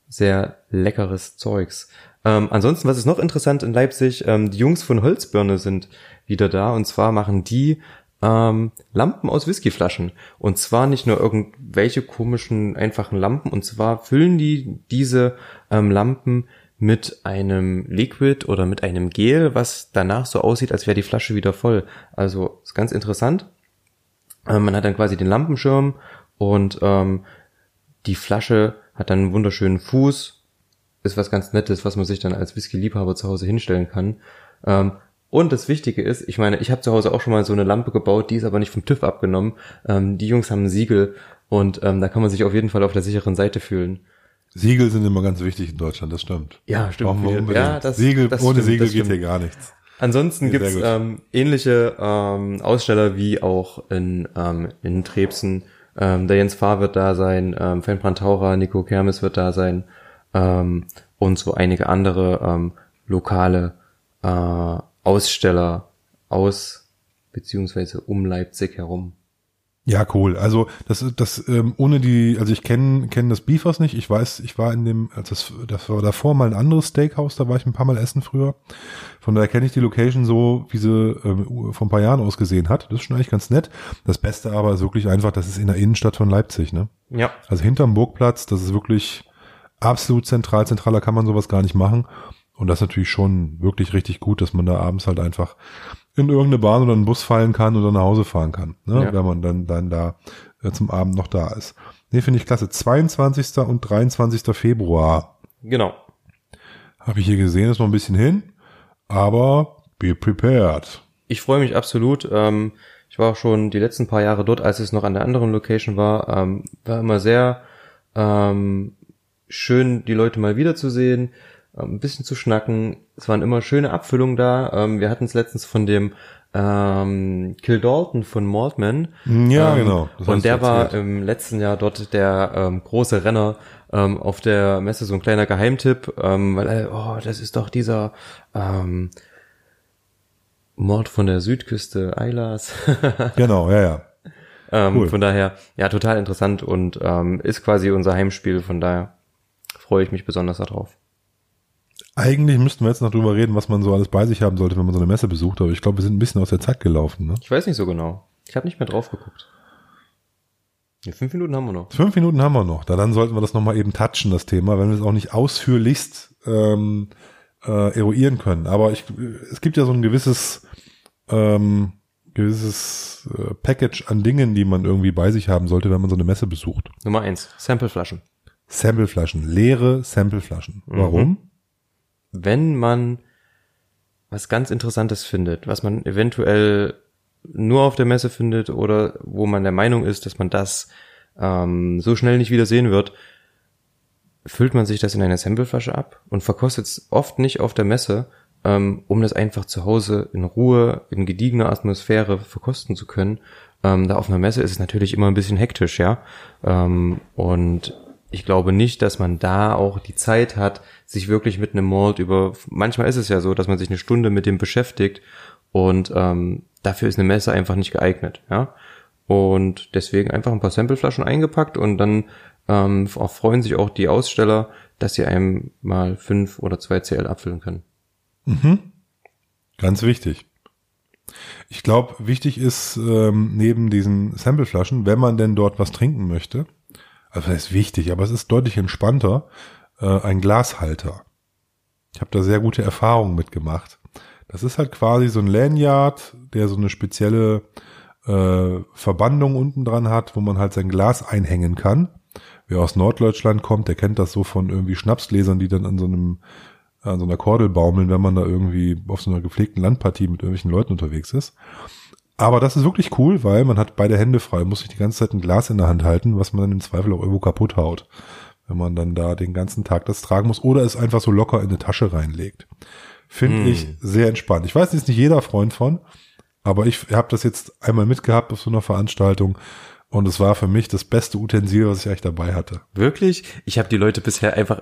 sehr leckeres Zeugs. Ähm, ansonsten, was ist noch interessant in Leipzig? Ähm, die Jungs von Holzbirne sind wieder da und zwar machen die ähm, Lampen aus Whiskyflaschen. Und zwar nicht nur irgendwelche komischen, einfachen Lampen. Und zwar füllen die diese ähm, Lampen mit einem Liquid oder mit einem Gel, was danach so aussieht, als wäre die Flasche wieder voll. Also ist ganz interessant. Ähm, man hat dann quasi den Lampenschirm und ähm, die Flasche hat dann einen wunderschönen Fuß. Ist was ganz Nettes, was man sich dann als Whisky-Liebhaber zu Hause hinstellen kann. Ähm, und das Wichtige ist, ich meine, ich habe zu Hause auch schon mal so eine Lampe gebaut, die ist aber nicht vom TÜV abgenommen. Ähm, die Jungs haben ein Siegel und ähm, da kann man sich auf jeden Fall auf der sicheren Seite fühlen. Siegel sind immer ganz wichtig in Deutschland, das stimmt. Ja, stimmt. Brauchen wir Ja, unbedingt. das- Siegel, das ohne stimmt, Siegel geht hier gar nichts. Ansonsten gibt's ähm, ähnliche ähm, Aussteller wie auch in, ähm, in Trebsen. Ähm, der Jens Fahr wird da sein, ähm, Fanbrand Taucher, Nico Kermes wird da sein ähm, und so einige andere ähm, lokale äh, Aussteller aus beziehungsweise um Leipzig herum. Ja, cool. Also das, das ähm, ohne die, also ich kenne kenn das Beefers nicht. Ich weiß, ich war in dem, also das, das war davor mal ein anderes Steakhouse, da war ich ein paar Mal essen früher. Von daher kenne ich die Location so, wie sie ähm, vor ein paar Jahren ausgesehen hat. Das ist schon eigentlich ganz nett. Das Beste aber ist wirklich einfach, das ist in der Innenstadt von Leipzig, ne? Ja. Also hinterm Burgplatz, das ist wirklich absolut zentral. Zentraler kann man sowas gar nicht machen. Und das ist natürlich schon wirklich richtig gut, dass man da abends halt einfach in irgendeine Bahn oder einen Bus fallen kann oder nach Hause fahren kann, ne? Ja. wenn man dann, dann da äh, zum Abend noch da ist. Nee, finde ich klasse. 22. und 23. Februar Genau. habe ich hier gesehen, ist noch ein bisschen hin, aber be prepared. Ich freue mich absolut. Ähm, ich war auch schon die letzten paar Jahre dort, als es noch an der anderen Location war. Ähm, war immer sehr ähm, schön, die Leute mal wiederzusehen, ein bisschen zu schnacken. Es waren immer schöne Abfüllungen da. Ähm, wir hatten es letztens von dem ähm, Kill Dalton von Maltman. Ja, Ähm, genau. Das Und der war im letzten Jahr dort der ähm, große Renner ähm, auf der Messe, so ein kleiner Geheimtipp, ähm, weil, äh, oh, das ist doch dieser ähm, Mord von der Südküste Eilas. *laughs* Genau, ja, ja. ähm, Cool. Von daher, ja, total interessant und ähm, ist quasi unser Heimspiel, von daher freue ich mich besonders darauf. Eigentlich müssten wir jetzt noch drüber reden, was man so alles bei sich haben sollte, wenn man so eine Messe besucht, aber ich glaube, wir sind ein bisschen aus der Zeit gelaufen. Ne? Ich weiß nicht so genau. Ich habe nicht mehr drauf geguckt. Ja, fünf Minuten haben wir noch. Fünf Minuten haben wir noch. Da dann sollten wir das nochmal eben touchen, das Thema, wenn wir es auch nicht ausführlichst ähm, äh, eruieren können. Aber ich, es gibt ja so ein gewisses, ähm, gewisses äh, Package an Dingen, die man irgendwie bei sich haben sollte, wenn man so eine Messe besucht. Nummer eins, Sampleflaschen. Sampleflaschen, leere Sampleflaschen. Warum? Wenn man was ganz Interessantes findet, was man eventuell nur auf der Messe findet oder wo man der Meinung ist, dass man das ähm, so schnell nicht wieder sehen wird, füllt man sich das in eine Sampleflasche ab und verkostet es oft nicht auf der Messe, ähm, um das einfach zu Hause in Ruhe, in gediegener Atmosphäre verkosten zu können. Ähm, da auf einer Messe ist es natürlich immer ein bisschen hektisch, ja. Ähm, und ich glaube nicht, dass man da auch die Zeit hat, sich wirklich mit einem Malt über. Manchmal ist es ja so, dass man sich eine Stunde mit dem beschäftigt und ähm, dafür ist eine Messe einfach nicht geeignet, ja. Und deswegen einfach ein paar Sampleflaschen eingepackt und dann ähm, freuen sich auch die Aussteller, dass sie einem mal fünf oder zwei CL abfüllen können. Ganz wichtig. Ich glaube, wichtig ist ähm, neben diesen Sampleflaschen, wenn man denn dort was trinken möchte, also das ist wichtig, aber es ist deutlich entspannter, äh, ein Glashalter. Ich habe da sehr gute Erfahrungen mitgemacht. Das ist halt quasi so ein Lanyard, der so eine spezielle äh, Verbandung unten dran hat, wo man halt sein Glas einhängen kann. Wer aus Norddeutschland kommt, der kennt das so von irgendwie Schnapsgläsern, die dann an so einem an so einer Kordel baumeln, wenn man da irgendwie auf so einer gepflegten Landpartie mit irgendwelchen Leuten unterwegs ist. Aber das ist wirklich cool, weil man hat beide Hände frei, muss sich die ganze Zeit ein Glas in der Hand halten, was man dann im Zweifel auch irgendwo kaputt haut, wenn man dann da den ganzen Tag das tragen muss oder es einfach so locker in eine Tasche reinlegt. Finde Hm. ich sehr entspannt. Ich weiß, ist nicht jeder Freund von, aber ich habe das jetzt einmal mitgehabt auf so einer Veranstaltung und es war für mich das beste Utensil, was ich eigentlich dabei hatte. Wirklich? Ich habe die Leute bisher einfach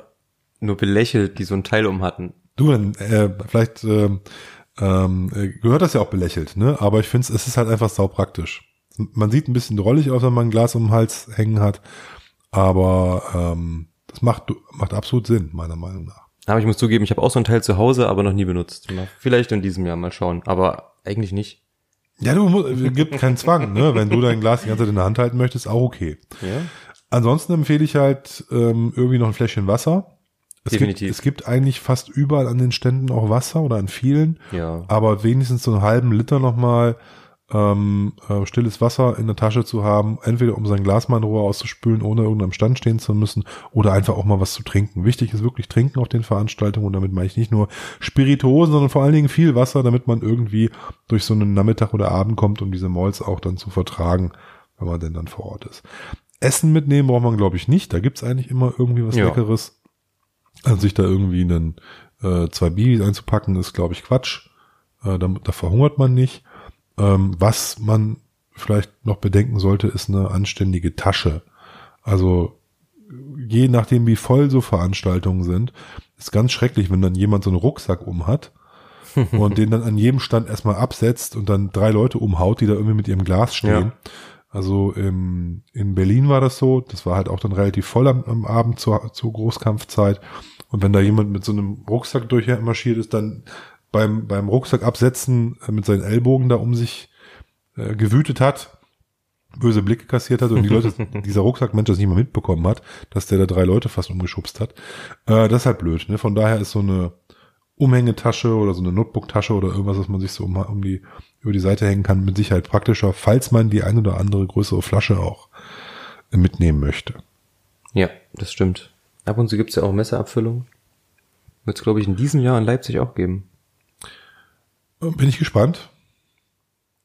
nur belächelt, die so ein Teil um hatten. Du, dann, äh, vielleicht ähm, ähm, äh, gehört das ja auch belächelt, ne? Aber ich finde, es ist halt einfach saupraktisch. Man sieht ein bisschen drollig aus, wenn man ein Glas um den Hals hängen hat, aber ähm, das macht macht absolut Sinn, meiner Meinung nach. Aber ich muss zugeben, ich habe auch so ein Teil zu Hause, aber noch nie benutzt. Vielleicht in diesem Jahr mal schauen, aber eigentlich nicht. Ja, du musst, es gibt keinen Zwang, ne? Wenn du dein Glas die ganze Zeit in der Hand halten möchtest, auch okay. Ja? Ansonsten empfehle ich halt ähm, irgendwie noch ein Fläschchen Wasser. Es Definitiv. Gibt, es gibt eigentlich fast überall an den Ständen auch Wasser oder an vielen. Ja. aber wenigstens so einen halben Liter nochmal ähm, äh, stilles Wasser in der Tasche zu haben, entweder um sein Glas mal in Ruhe auszuspülen, ohne irgendeinem Stand stehen zu müssen, oder einfach auch mal was zu trinken. Wichtig ist wirklich trinken auf den Veranstaltungen und damit meine ich nicht nur Spirituosen, sondern vor allen Dingen viel Wasser, damit man irgendwie durch so einen Nachmittag oder Abend kommt, um diese Malls auch dann zu vertragen, wenn man denn dann vor Ort ist. Essen mitnehmen braucht man, glaube ich, nicht. Da gibt's eigentlich immer irgendwie was Ja. Leckeres. Also sich da irgendwie einen, äh, zwei Bibis einzupacken, ist, glaube ich, Quatsch. Äh, da, da verhungert man nicht. Ähm, was man vielleicht noch bedenken sollte, ist eine anständige Tasche. Also je nachdem, wie voll so Veranstaltungen sind, ist ganz schrecklich, wenn dann jemand so einen Rucksack um hat *laughs* und den dann an jedem Stand erstmal absetzt und dann drei Leute umhaut, die da irgendwie mit ihrem Glas stehen. Also im, in Berlin war das so, das war halt auch dann relativ voll am, am Abend zur, zur Großkampfzeit. Und wenn da jemand mit so einem Rucksack durchmarschiert ist, dann beim, beim Rucksack absetzen äh, mit seinen Ellbogen da um sich äh, gewütet hat, böse Blicke kassiert hat und die Leute, *laughs* dieser Rucksackmensch das nicht mal mitbekommen hat, dass der da drei Leute fast umgeschubst hat. Äh, das ist halt blöd. Ne? Von daher ist so eine Umhängetasche oder so eine Notebooktasche oder irgendwas, was man sich so um, um die über die Seite hängen kann, mit Sicherheit praktischer, falls man die ein oder andere größere Flasche auch mitnehmen möchte. Ja, das stimmt. Ab und zu gibt's ja auch Messerabfüllung. Wird es, glaube ich, in diesem Jahr in Leipzig auch geben. Äh, bin ich gespannt,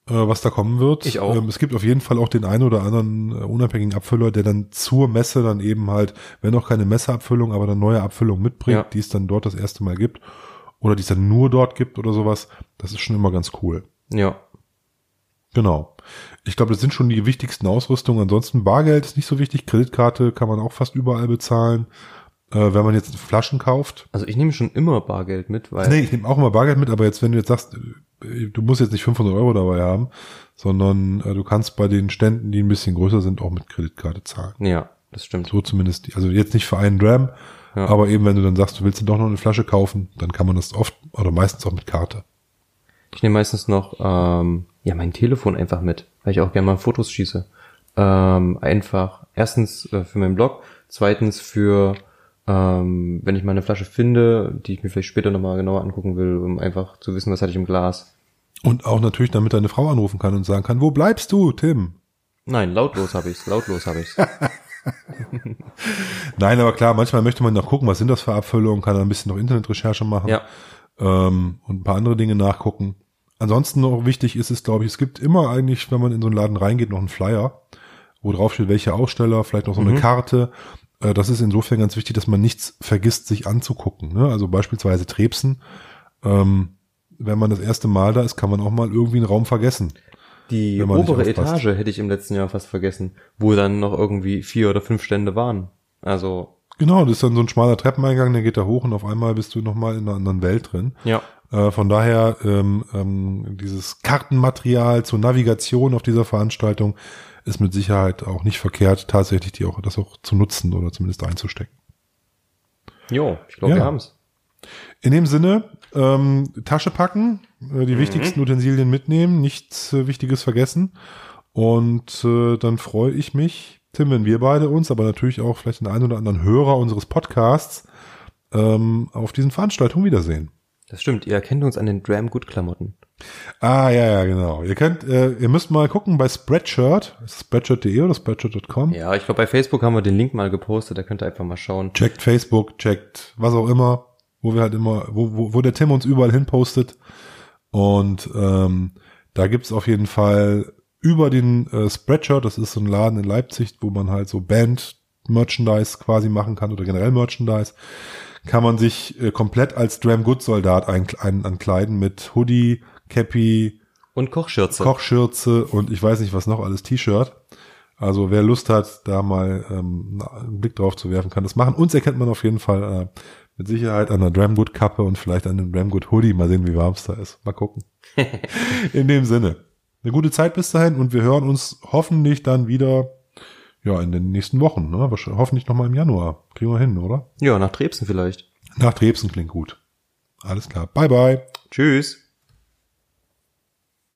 äh, was da kommen wird. Ich auch. Ähm, es gibt auf jeden Fall auch den einen oder anderen äh, unabhängigen Abfüller, der dann zur Messe dann eben halt, wenn auch keine Messeabfüllung, aber dann neue Abfüllung mitbringt, Ja. die es dann dort das erste Mal gibt. Oder die es dann nur dort gibt oder sowas. Das ist schon immer ganz cool. Ja. Genau. Ich glaube, das sind schon die wichtigsten Ausrüstungen. Ansonsten Bargeld ist nicht so wichtig. Kreditkarte kann man auch fast überall bezahlen. Äh, wenn man jetzt Flaschen kauft. Also ich nehme schon immer Bargeld mit, weil Nee, ich nehme auch immer Bargeld mit, aber jetzt, wenn du jetzt sagst, äh, du musst jetzt nicht 500 Euro dabei haben, sondern äh, du kannst bei den Ständen, die ein bisschen größer sind, auch mit Kreditkarte zahlen. ja, das stimmt. So zumindest, die- also jetzt nicht für einen Dram, Ja. aber eben wenn du dann sagst, du willst dir doch noch eine Flasche kaufen, dann kann man das oft oder meistens auch mit Karte. Ich nehme meistens noch ähm, ja mein Telefon einfach mit, weil ich auch gerne mal Fotos schieße. Ähm, einfach erstens äh, für meinen Blog, zweitens für ähm, wenn ich mal eine Flasche finde, die ich mir vielleicht später nochmal genauer angucken will, um einfach zu wissen, was hatte ich im Glas. Und auch natürlich, damit deine Frau anrufen kann und sagen kann, wo bleibst du, Tim? Nein, lautlos habe ich's, lautlos habe ich's. *laughs* *laughs* Nein, aber klar, manchmal möchte man noch gucken, was sind das für Abfüllungen, kann dann ein bisschen noch Internetrecherche machen. ja, ähm, und ein paar andere Dinge nachgucken. Ansonsten noch wichtig ist es, glaube ich, es gibt immer eigentlich, wenn man in so einen Laden reingeht, noch einen Flyer, wo drauf steht, welche Aussteller, vielleicht noch so eine Karte. Äh, das ist insofern ganz wichtig, dass man nichts vergisst, sich anzugucken. Ne? Also beispielsweise Trebsen. Ähm, wenn man das erste Mal da ist, kann man auch mal irgendwie einen Raum vergessen. die obere. Etage hätte ich im letzten Jahr fast vergessen, wo dann noch irgendwie vier oder fünf Stände waren. Also Genau, das ist dann so ein schmaler Treppeneingang, der geht da hoch und auf einmal bist du nochmal in einer anderen Welt drin. ja, Äh, von daher ähm, ähm, dieses Kartenmaterial zur Navigation auf dieser Veranstaltung ist mit Sicherheit auch nicht verkehrt, tatsächlich die auch das auch zu nutzen oder zumindest einzustecken. jo, ich glaube, Ja. wir haben's. In dem Sinne, ähm, Tasche packen, äh, die wichtigsten Utensilien mitnehmen, nichts äh, Wichtiges vergessen. Und äh, dann freue ich mich, Tim, wenn wir beide uns, aber natürlich auch vielleicht den einen oder anderen Hörer unseres Podcasts ähm, auf diesen Veranstaltungen wiedersehen. Das stimmt, ihr erkennt uns an den Dram Good Klamotten. Ah, ja, ja, genau. Ihr könnt, äh, ihr müsst mal gucken bei Spreadshirt, spreadshirt.de oder spreadshirt.com. Ja, ich glaube, bei Facebook haben wir den Link mal gepostet, da könnt ihr einfach mal schauen. Checkt Facebook, checkt was auch immer, wo wir halt immer, wo, wo, wo der Tim uns überall hin postet. Und ähm, da gibt's auf jeden Fall über den äh, Spreadshirt, das ist so ein Laden in Leipzig, wo man halt so Band-Merchandise quasi machen kann oder generell Merchandise, kann man sich äh, komplett als Dram Good Soldat ein, ein, ankleiden mit Hoodie, Cappy, Und Kochschürze. Kochschürze und ich weiß nicht was noch alles, T-Shirt. Also wer Lust hat, da mal ähm, einen Blick drauf zu werfen, kann das machen. Uns erkennt man auf jeden Fall äh, mit Sicherheit an der Dramgood Kappe und vielleicht an dem Dramgood Hoodie. Mal sehen, wie warm es da ist. Mal gucken. *laughs* In dem Sinne. Eine gute Zeit bis dahin und wir hören uns hoffentlich dann wieder ja in den nächsten Wochen. Ne? Hoffentlich noch mal im Januar. Kriegen wir hin, oder? ja, nach Drebsen vielleicht. Nach Drebsen klingt gut. Alles klar. Bye bye. Tschüss.